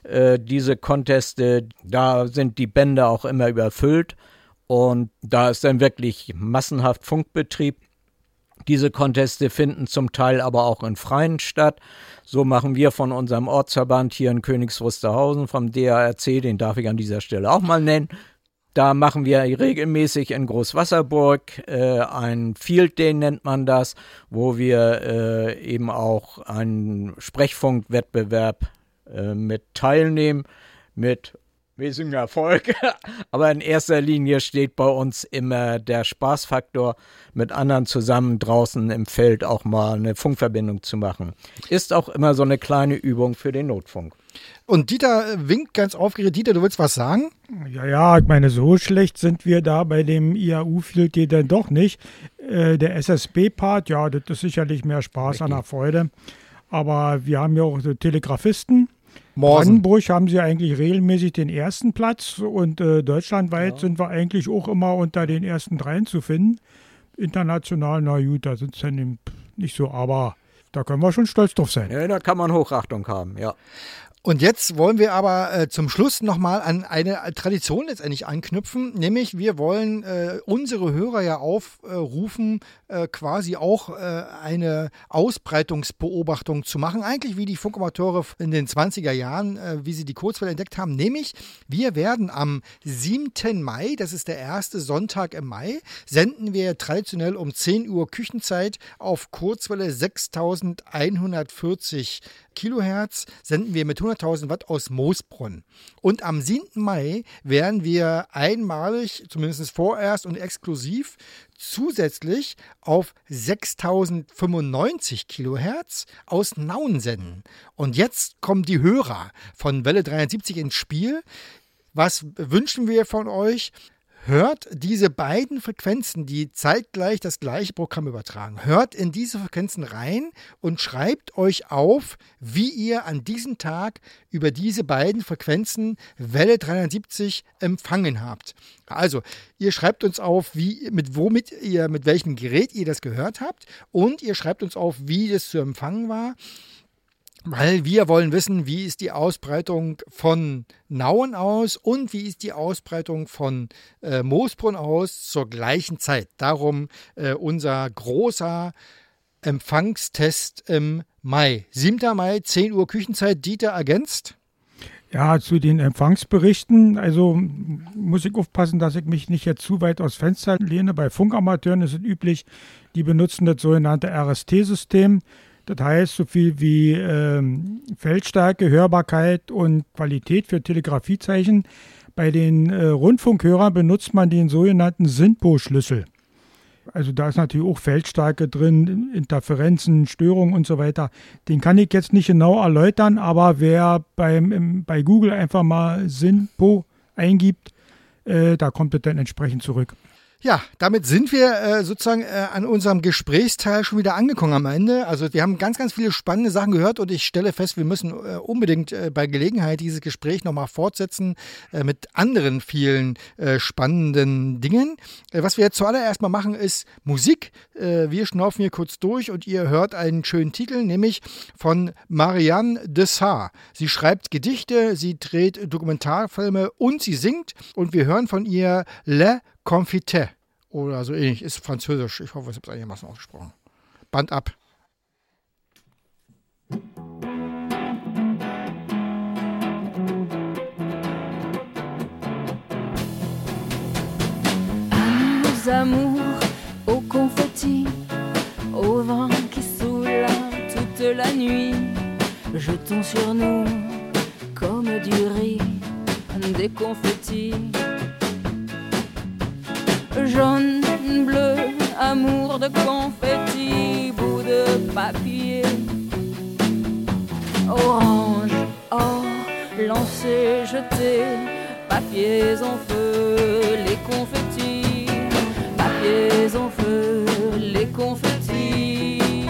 Äh, diese Conteste, da sind die Bänder auch immer überfüllt. Und da ist dann wirklich massenhaft Funkbetrieb. Diese Conteste finden zum Teil aber auch in Freien statt. So machen wir von unserem Ortsverband hier in Königs Wusterhausen, vom DARC, den darf ich an dieser Stelle auch mal nennen. Da machen wir regelmäßig in Großwasserburg äh, ein Field Day nennt man das, wo wir äh, eben auch einen Sprechfunkwettbewerb äh, mit teilnehmen mit mäßigen Erfolg. Aber in erster Linie steht bei uns immer der Spaßfaktor, mit anderen zusammen draußen im Feld auch mal eine Funkverbindung zu machen. Ist auch immer so eine kleine Übung für den Notfunk. Und Dieter winkt ganz aufgeregt. Dieter, du willst was sagen? Ja, ja, ich meine, so schlecht sind wir da bei dem IAU-Field dann doch nicht. Äh, der SSB-Part, ja, das ist sicherlich mehr Spaß Richtig. an der Freude. Aber wir haben ja auch so Telegrafisten Morsen. Brandenburg haben sie eigentlich regelmäßig den ersten Platz und äh, deutschlandweit ja. sind wir eigentlich auch immer unter den ersten dreien zu finden. International, na gut, da sind es dann nicht so, aber da können wir schon stolz drauf sein. Ja, da kann man Hochachtung haben, ja. Und jetzt wollen wir aber äh, zum Schluss nochmal an eine Tradition letztendlich anknüpfen, nämlich wir wollen äh, unsere Hörer ja aufrufen, äh, quasi auch äh, eine Ausbreitungsbeobachtung zu machen, eigentlich wie die Funkamateure in den 20er Jahren, äh, wie sie die Kurzwelle entdeckt haben, nämlich wir werden am 7. Mai, das ist der erste Sonntag im Mai, senden wir traditionell um 10 Uhr Küchenzeit auf Kurzwelle 6140 Kilohertz senden wir mit 100.000 Watt aus Moosbrunn. Und am 7. Mai werden wir einmalig, zumindest vorerst und exklusiv, zusätzlich auf 6095 Kilohertz aus Nauen senden. Und jetzt kommen die Hörer von Welle 73 ins Spiel. Was wünschen wir von euch? Hört diese beiden Frequenzen, die zeitgleich das gleiche Programm übertragen, hört in diese Frequenzen rein und schreibt euch auf, wie ihr an diesem Tag über diese beiden Frequenzen Welle 370 empfangen habt. Also, ihr schreibt uns auf, wie, mit womit ihr, mit welchem Gerät ihr das gehört habt und ihr schreibt uns auf, wie das zu empfangen war weil wir wollen wissen, wie ist die Ausbreitung von Nauen aus und wie ist die Ausbreitung von äh, Moosbrunn aus zur gleichen Zeit. Darum äh, unser großer Empfangstest im Mai. 7. Mai, 10 Uhr Küchenzeit. Dieter ergänzt. Ja, zu den Empfangsberichten. Also muss ich aufpassen, dass ich mich nicht jetzt zu weit aus Fenster lehne. Bei Funkamateuren ist es üblich, die benutzen das sogenannte RST-System. Das heißt, so viel wie ähm, Feldstärke, Hörbarkeit und Qualität für Telegrafiezeichen. Bei den äh, Rundfunkhörern benutzt man den sogenannten SINPO-Schlüssel. Also da ist natürlich auch Feldstärke drin, Interferenzen, Störungen und so weiter. Den kann ich jetzt nicht genau erläutern, aber wer beim, im, bei Google einfach mal SINPO eingibt, äh, da kommt es dann entsprechend zurück. Ja, damit sind wir äh, sozusagen äh, an unserem Gesprächsteil schon wieder angekommen am Ende. Also wir haben ganz, ganz viele spannende Sachen gehört und ich stelle fest, wir müssen äh, unbedingt äh, bei Gelegenheit dieses Gespräch nochmal fortsetzen äh, mit anderen vielen äh, spannenden Dingen. Äh, was wir jetzt zuallererst mal machen, ist Musik. Äh, wir schnaufen hier kurz durch und ihr hört einen schönen Titel, nämlich von Marianne Dessart. Sie schreibt Gedichte, sie dreht Dokumentarfilme und sie singt und wir hören von ihr Le Confite oder so ähnlich. Ist französisch. Ich hoffe, ich habe es einigermaßen ausgesprochen. Band ab. nos amours au confetti, au vent qui souffle toute la nuit, jetons sur nous comme du riz, des confettis jaune, bleu, amour de confetti, bout de papier, orange, or, lancé, jeté, papiers en feu, les confettis, papiers en feu, les confettis.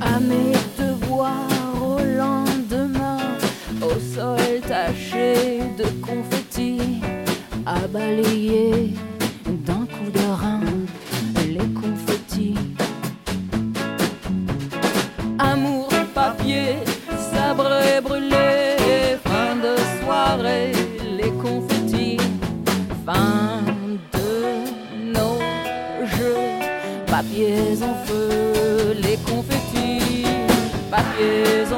À mes devoirs au lendemain, au sol taché de confettis à balayer d'un coup de rein les confettis. Amour, papier, sabre brûlé, fin de soirée, les confettis, fin de nos jeux, papiers en feu, les confettis, papiers en feu,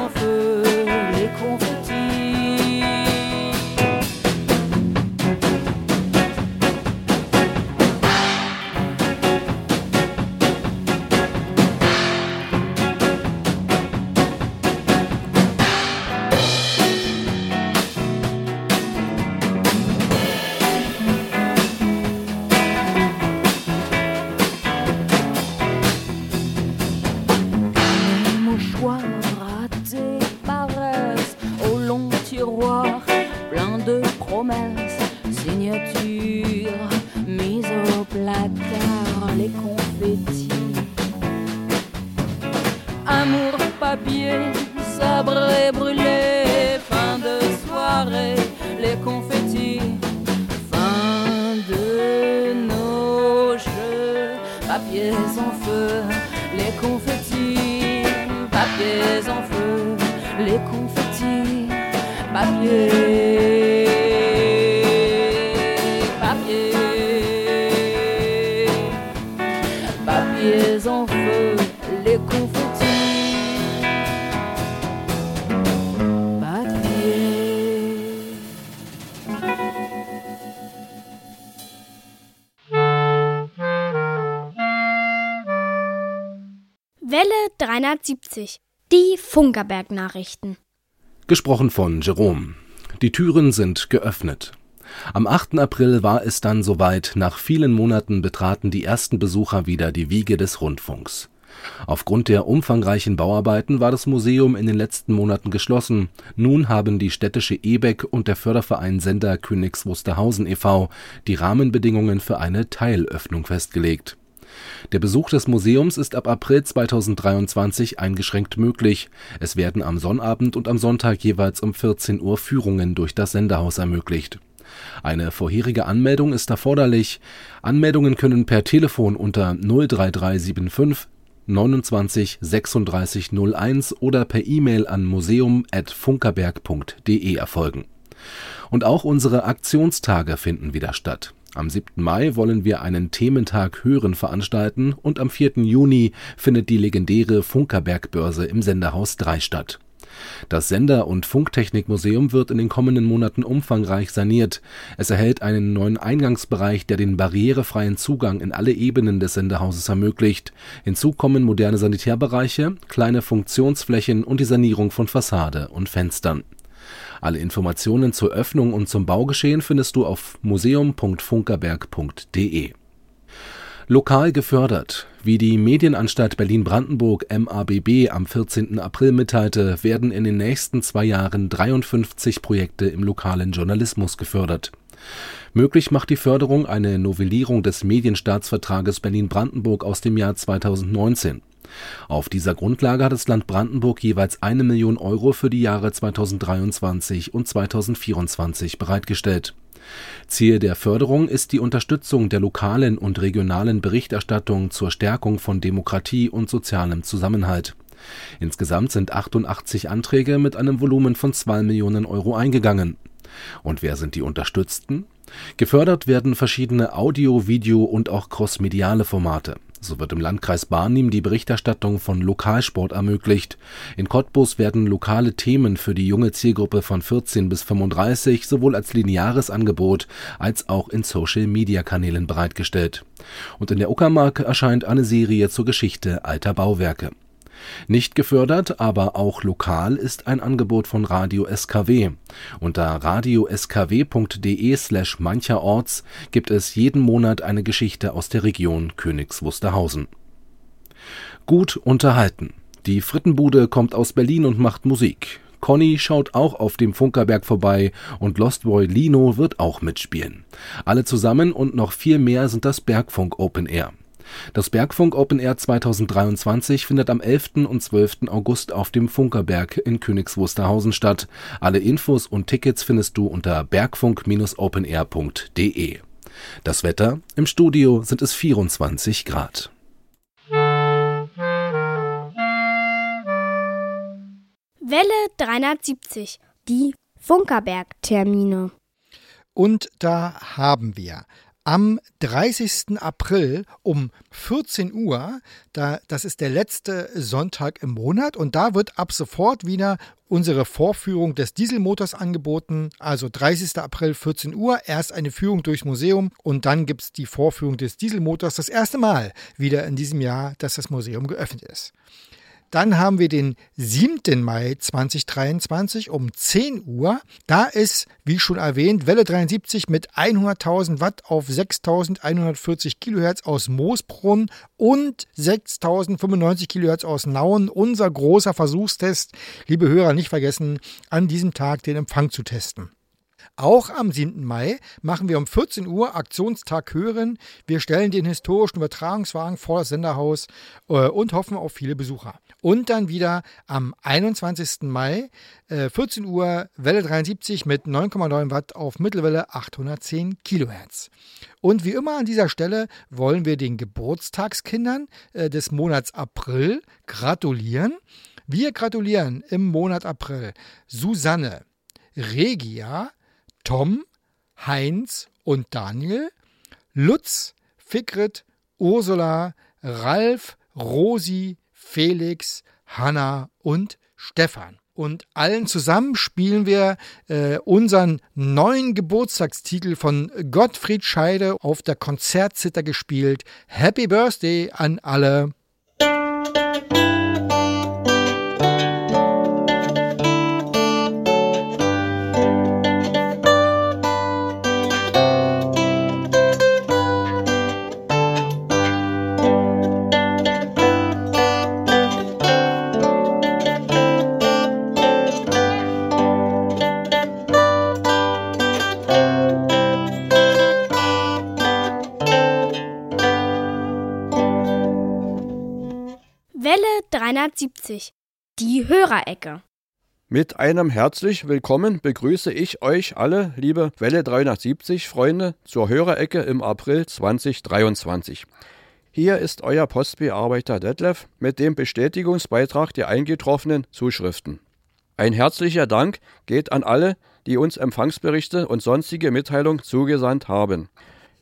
Die Funkerberg-Nachrichten. Gesprochen von Jerome. Die Türen sind geöffnet. Am 8. April war es dann soweit, nach vielen Monaten betraten die ersten Besucher wieder die Wiege des Rundfunks. Aufgrund der umfangreichen Bauarbeiten war das Museum in den letzten Monaten geschlossen. Nun haben die städtische EBEC und der Förderverein Sender Königs Wusterhausen e.V. die Rahmenbedingungen für eine Teilöffnung festgelegt. Der Besuch des Museums ist ab April 2023 eingeschränkt möglich. Es werden am Sonnabend und am Sonntag jeweils um 14 Uhr Führungen durch das Sendehaus ermöglicht. Eine vorherige Anmeldung ist erforderlich. Anmeldungen können per Telefon unter 03375 29 36 01 oder per E-Mail an museum@funkerberg.de erfolgen. Und auch unsere Aktionstage finden wieder statt. Am 7. Mai wollen wir einen Thementag Hören veranstalten und am 4. Juni findet die legendäre Funkerberg-Börse im Senderhaus 3 statt. Das Sender- und Funktechnikmuseum wird in den kommenden Monaten umfangreich saniert. Es erhält einen neuen Eingangsbereich, der den barrierefreien Zugang in alle Ebenen des Sendehauses ermöglicht. Hinzu kommen moderne Sanitärbereiche, kleine Funktionsflächen und die Sanierung von Fassade und Fenstern. Alle Informationen zur Öffnung und zum Baugeschehen findest du auf museum.funkerberg.de. Lokal gefördert. Wie die Medienanstalt Berlin-Brandenburg MABB am 14. April mitteilte, werden in den nächsten zwei Jahren 53 Projekte im lokalen Journalismus gefördert. Möglich macht die Förderung eine Novellierung des Medienstaatsvertrages Berlin-Brandenburg aus dem Jahr 2019. Auf dieser Grundlage hat das Land Brandenburg jeweils eine Million Euro für die Jahre 2023 und 2024 bereitgestellt. Ziel der Förderung ist die Unterstützung der lokalen und regionalen Berichterstattung zur Stärkung von Demokratie und sozialem Zusammenhalt. Insgesamt sind 88 Anträge mit einem Volumen von 2 Millionen Euro eingegangen. Und wer sind die Unterstützten? Gefördert werden verschiedene Audio-, Video- und auch crossmediale Formate. So wird im Landkreis Barnim die Berichterstattung von Lokalsport ermöglicht. In Cottbus werden lokale Themen für die junge Zielgruppe von 14 bis 35 sowohl als lineares Angebot als auch in Social-Media-Kanälen bereitgestellt. Und in der Uckermark erscheint eine Serie zur Geschichte alter Bauwerke. Nicht gefördert, aber auch lokal ist ein Angebot von Radio SKW. Unter radioskw.de slash mancherorts gibt es jeden Monat eine Geschichte aus der Region Königs Wusterhausen. Gut unterhalten. Die Frittenbude kommt aus Berlin und macht Musik. Conny schaut auch auf dem Funkerberg vorbei und Lost Boy Lino wird auch mitspielen. Alle zusammen und noch viel mehr sind das Bergfunk Open Air. Das Bergfunk Open Air 2023 findet am 11. und 12. August auf dem Funkerberg in Königs Wusterhausen statt. Alle Infos und Tickets findest du unter bergfunk-openair.de. Das Wetter? Im Studio sind es 24 Grad. Welle 370. Die Funkerberg-Termine. Und da haben wir am 30. April um 14 Uhr, da, das ist der letzte Sonntag im Monat und da wird ab sofort wieder unsere Vorführung des Dieselmotors angeboten. Also 30. April 14 Uhr, erst eine Führung durchs Museum und dann gibt es die Vorführung des Dieselmotors. Das erste Mal wieder in diesem Jahr, dass das Museum geöffnet ist. Dann haben wir den 7. Mai 2023 um 10 Uhr. Da ist, wie schon erwähnt, Welle 73 mit 100.000 Watt auf 6.140 Kilohertz aus Moosbrunn und 6.095 Kilohertz aus Nauen. Unser großer Versuchstest. Liebe Hörer, nicht vergessen, an diesem Tag den Empfang zu testen. Auch am 7. Mai machen wir um 14 Uhr Aktionstag Hören. Wir stellen den historischen Übertragungswagen vor das Senderhaus äh, und hoffen auf viele Besucher. Und dann wieder am 21. Mai, äh, 14 Uhr, Welle 73 mit 9,9 Watt auf Mittelwelle 810 Kilohertz. Und wie immer an dieser Stelle wollen wir den Geburtstagskindern äh, des Monats April gratulieren. Wir gratulieren im Monat April Susanne, Regia, Tom, Heinz und Daniel, Lutz, Fikret, Ursula, Ralf, Rosi, Felix, Hanna und Stefan. Und allen zusammen spielen wir äh, unseren neuen Geburtstagstitel von Gottfried Scheide auf der Konzertzitter gespielt. Happy Birthday an alle. 370. Die Hörerecke. Mit einem herzlich willkommen begrüße ich euch alle, liebe Welle 370 Freunde, zur Hörerecke im April 2023. Hier ist euer Postbearbeiter Detlef mit dem Bestätigungsbeitrag der eingetroffenen Zuschriften. Ein herzlicher Dank geht an alle, die uns Empfangsberichte und sonstige Mitteilungen zugesandt haben.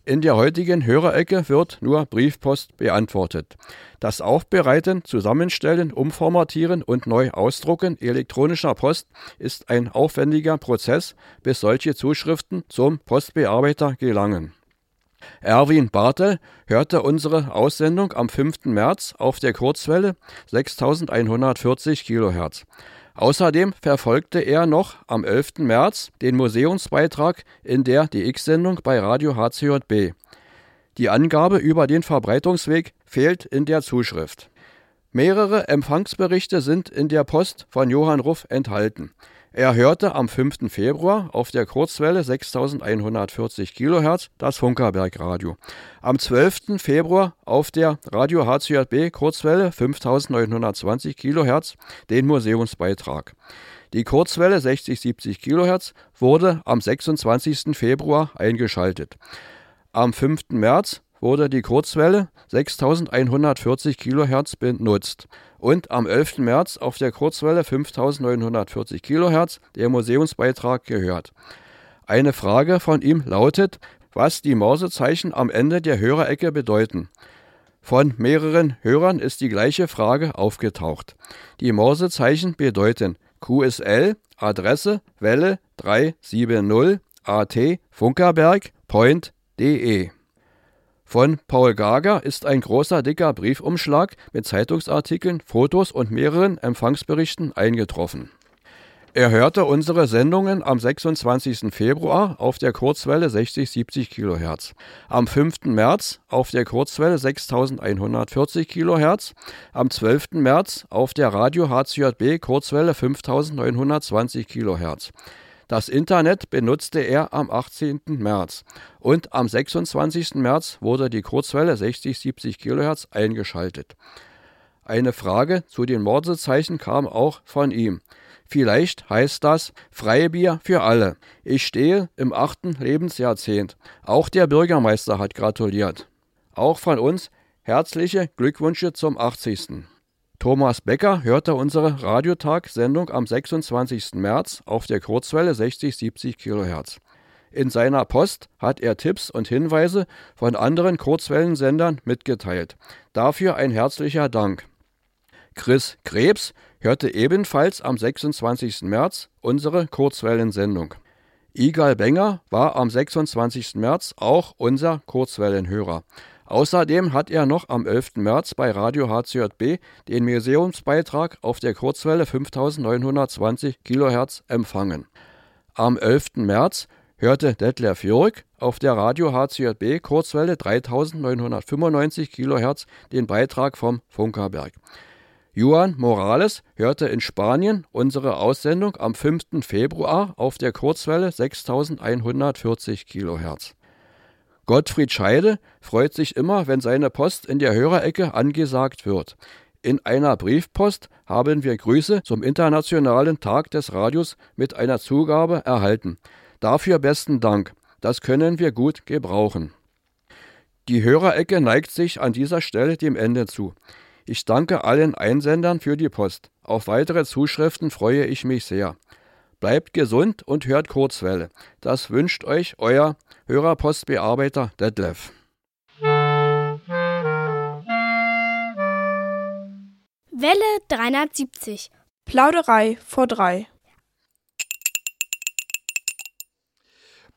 In der heutigen Hörerecke wird nur Briefpost beantwortet. Das Aufbereiten, Zusammenstellen, Umformatieren und neu ausdrucken elektronischer Post ist ein aufwendiger Prozess, bis solche Zuschriften zum Postbearbeiter gelangen. Erwin Bartel hörte unsere Aussendung am 5. März auf der Kurzwelle 6140 kHz. Außerdem verfolgte er noch am 11. März den Museumsbeitrag in der DX-Sendung bei Radio HCJB. Die Angabe über den Verbreitungsweg fehlt in der Zuschrift. Mehrere Empfangsberichte sind in der Post von Johann Ruff enthalten. Er hörte am 5. Februar auf der Kurzwelle 6140 kHz das Funkerbergradio. Am 12. Februar auf der Radio HCJB Kurzwelle 5920 kHz den Museumsbeitrag. Die Kurzwelle 6070 kHz wurde am 26. Februar eingeschaltet. Am 5. März wurde die Kurzwelle 6140 kHz benutzt und am 11. März auf der Kurzwelle 5940 kHz der Museumsbeitrag gehört. Eine Frage von ihm lautet, was die Morsezeichen am Ende der Hörerecke bedeuten. Von mehreren Hörern ist die gleiche Frage aufgetaucht. Die Morsezeichen bedeuten QSL, Adresse, Welle 370 AT, Funkerberg, Point.de. Von Paul Gager ist ein großer dicker Briefumschlag mit Zeitungsartikeln, Fotos und mehreren Empfangsberichten eingetroffen. Er hörte unsere Sendungen am 26. Februar auf der Kurzwelle 60-70 kHz, am 5. März auf der Kurzwelle 6140 kHz, am 12. März auf der Radio HCJB Kurzwelle 5920 kHz. Das Internet benutzte er am 18. März und am 26. März wurde die Kurzwelle 60-70 kHz eingeschaltet. Eine Frage zu den Morsezeichen kam auch von ihm. Vielleicht heißt das Freibier für alle. Ich stehe im achten Lebensjahrzehnt. Auch der Bürgermeister hat gratuliert. Auch von uns herzliche Glückwünsche zum 80. Thomas Becker hörte unsere Radiotag-Sendung am 26. März auf der Kurzwelle 60-70 kHz. In seiner Post hat er Tipps und Hinweise von anderen Kurzwellensendern mitgeteilt. Dafür ein herzlicher Dank. Chris Krebs hörte ebenfalls am 26. März unsere Kurzwellensendung. Igal Benger war am 26. März auch unser Kurzwellenhörer. Außerdem hat er noch am 11. März bei Radio HCJB den Museumsbeitrag auf der Kurzwelle 5920 kHz empfangen. Am 11. März hörte Detlef Jörg auf der Radio HCJB Kurzwelle 3995 kHz den Beitrag vom Funkerberg. Juan Morales hörte in Spanien unsere Aussendung am 5. Februar auf der Kurzwelle 6140 kHz. Gottfried Scheide freut sich immer, wenn seine Post in der Hörerecke angesagt wird. In einer Briefpost haben wir Grüße zum Internationalen Tag des Radios mit einer Zugabe erhalten. Dafür besten Dank. Das können wir gut gebrauchen. Die Hörerecke neigt sich an dieser Stelle dem Ende zu. Ich danke allen Einsendern für die Post. Auf weitere Zuschriften freue ich mich sehr. Bleibt gesund und hört Kurzwelle. Das wünscht euch euer Hörerpostbearbeiter Detlef. Welle 370. Plauderei vor drei.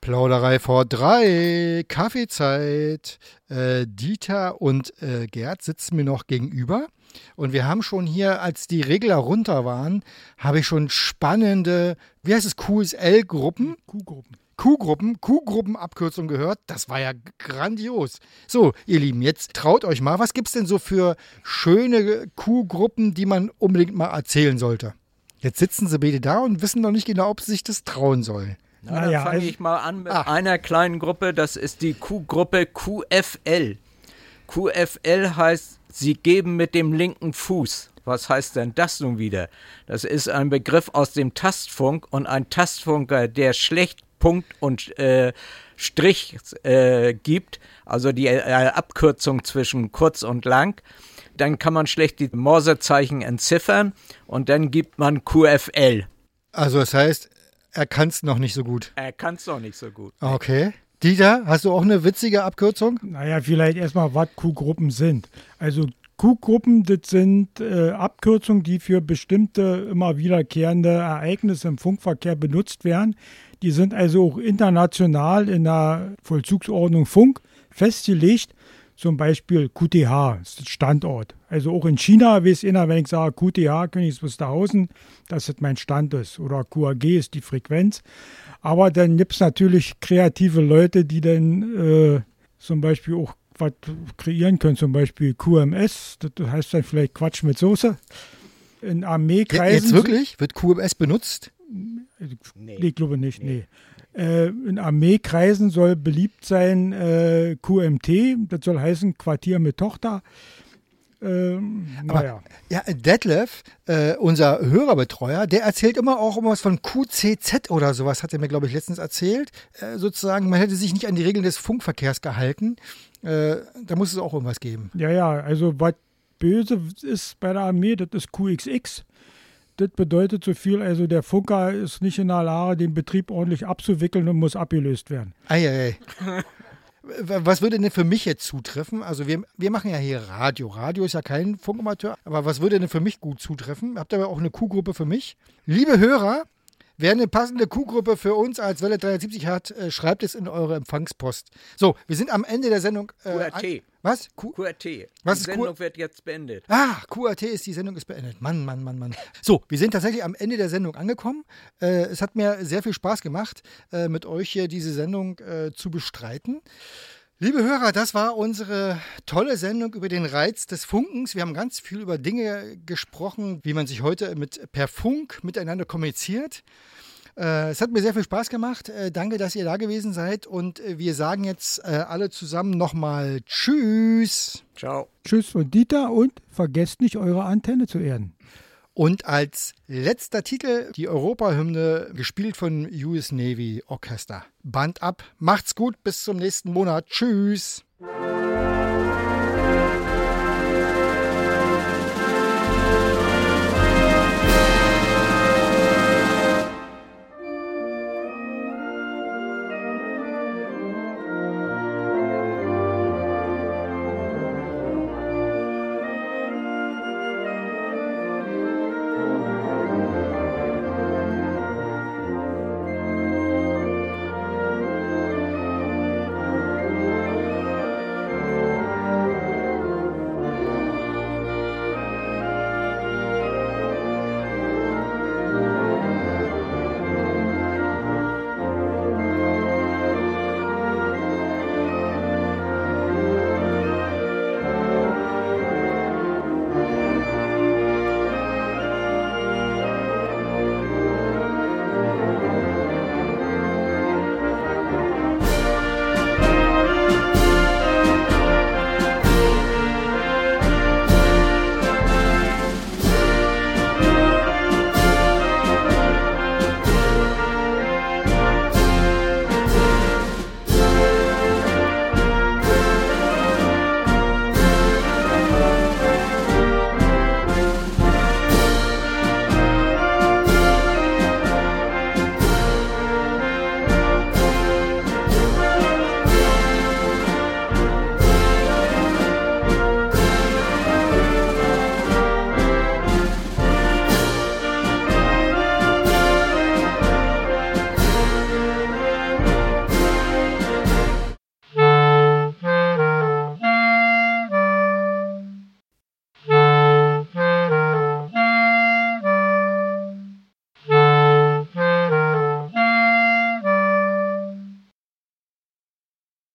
Plauderei vor drei, Kaffeezeit. Äh, Dieter und äh, Gerd sitzen mir noch gegenüber. Und wir haben schon hier, als die Regler runter waren, habe ich schon spannende, wie heißt es, QSL-Gruppen? Kuhgruppen. Q-Gruppen, Q-Gruppen-Abkürzung gehört. Das war ja grandios. So, ihr Lieben, jetzt traut euch mal. Was gibt es denn so für schöne Q-Gruppen, die man unbedingt mal erzählen sollte? Jetzt sitzen sie beide da und wissen noch nicht genau, ob sie sich das trauen sollen. Na, Naja, dann fange also- ich mal an mit Ah. einer kleinen Gruppe, das ist die Q-Gruppe QFL. QFL heißt, sie geben mit dem linken Fuß. Was heißt denn das nun wieder? Das ist ein Begriff aus dem Tastfunk und ein Tastfunker, der schlecht Punkt und äh, Strich äh, gibt, also die äh, Abkürzung zwischen kurz und lang, dann kann man schlecht die Morsezeichen entziffern und dann gibt man QFL. Also, das heißt, er kann es noch nicht so gut. Er kann es doch nicht so gut. Okay. Dieter, hast du auch eine witzige Abkürzung? Naja, vielleicht erstmal, was Q-Gruppen sind. Also Q-Gruppen, das sind äh, Abkürzungen, die für bestimmte immer wiederkehrende Ereignisse im Funkverkehr benutzt werden. Die sind also auch international in der Vollzugsordnung Funk festgelegt. Zum Beispiel QTH, Standort. Also auch in China weiß einer, wenn ich sage QTH, Königs Wusterhausen, dass das mein Stand ist. Oder QAG ist die Frequenz. Aber dann gibt es natürlich kreative Leute, die dann äh, zum Beispiel auch was kreieren können, zum Beispiel QMS, das heißt dann vielleicht Quatsch mit Soße. In Armeekreisen. jetzt wirklich? Wird QMS benutzt? Nee, ich glaube nicht, nee. Äh, in Armeekreisen soll beliebt sein äh, QMT, das soll heißen Quartier mit Tochter. Ähm, naja. Ja, Detlef, äh, unser Hörerbetreuer, der erzählt immer auch immer was von QCZ oder sowas, hat er mir, glaube ich, letztens erzählt. Äh, sozusagen, man hätte sich nicht an die Regeln des Funkverkehrs gehalten. Äh, da muss es auch irgendwas geben. Ja, ja, also was böse ist bei der Armee, das ist QXX. Das bedeutet so viel, also der Funker ist nicht in der Lage, den Betrieb ordentlich abzuwickeln und muss abgelöst werden. Eieiei. Was würde denn für mich jetzt zutreffen? Also wir, wir machen ja hier Radio. Radio ist ja kein Funkamateur, aber was würde denn für mich gut zutreffen? Habt ihr aber auch eine Q-Gruppe für mich? Liebe Hörer, wer eine passende Q-Gruppe für uns als Welle 370 hat, äh, schreibt es in eure Empfangspost. So, wir sind am Ende der Sendung. Äh, QRT. an- Was? Q QRT. Was die Sendung Q- wird jetzt beendet. Ah, QRT ist, die Sendung ist beendet. Mann, Mann, Mann, Mann. So, wir sind tatsächlich am Ende der Sendung angekommen. Äh, es hat mir sehr viel Spaß gemacht, äh, mit euch hier diese Sendung äh, zu bestreiten. Liebe Hörer, das war unsere tolle Sendung über den Reiz des Funkens. Wir haben ganz viel über Dinge gesprochen, wie man sich heute mit, per Funk miteinander kommuniziert. Äh, es hat mir sehr viel Spaß gemacht. Äh, danke, dass ihr da gewesen seid. Und äh, wir sagen jetzt äh, alle zusammen nochmal Tschüss. Ciao. Tschüss von Dieter und vergesst nicht, eure Antenne zu erden. Und als letzter Titel die Europahymne, gespielt von US Navy Orchester. Band ab. Macht's gut, bis zum nächsten Monat. Tschüss.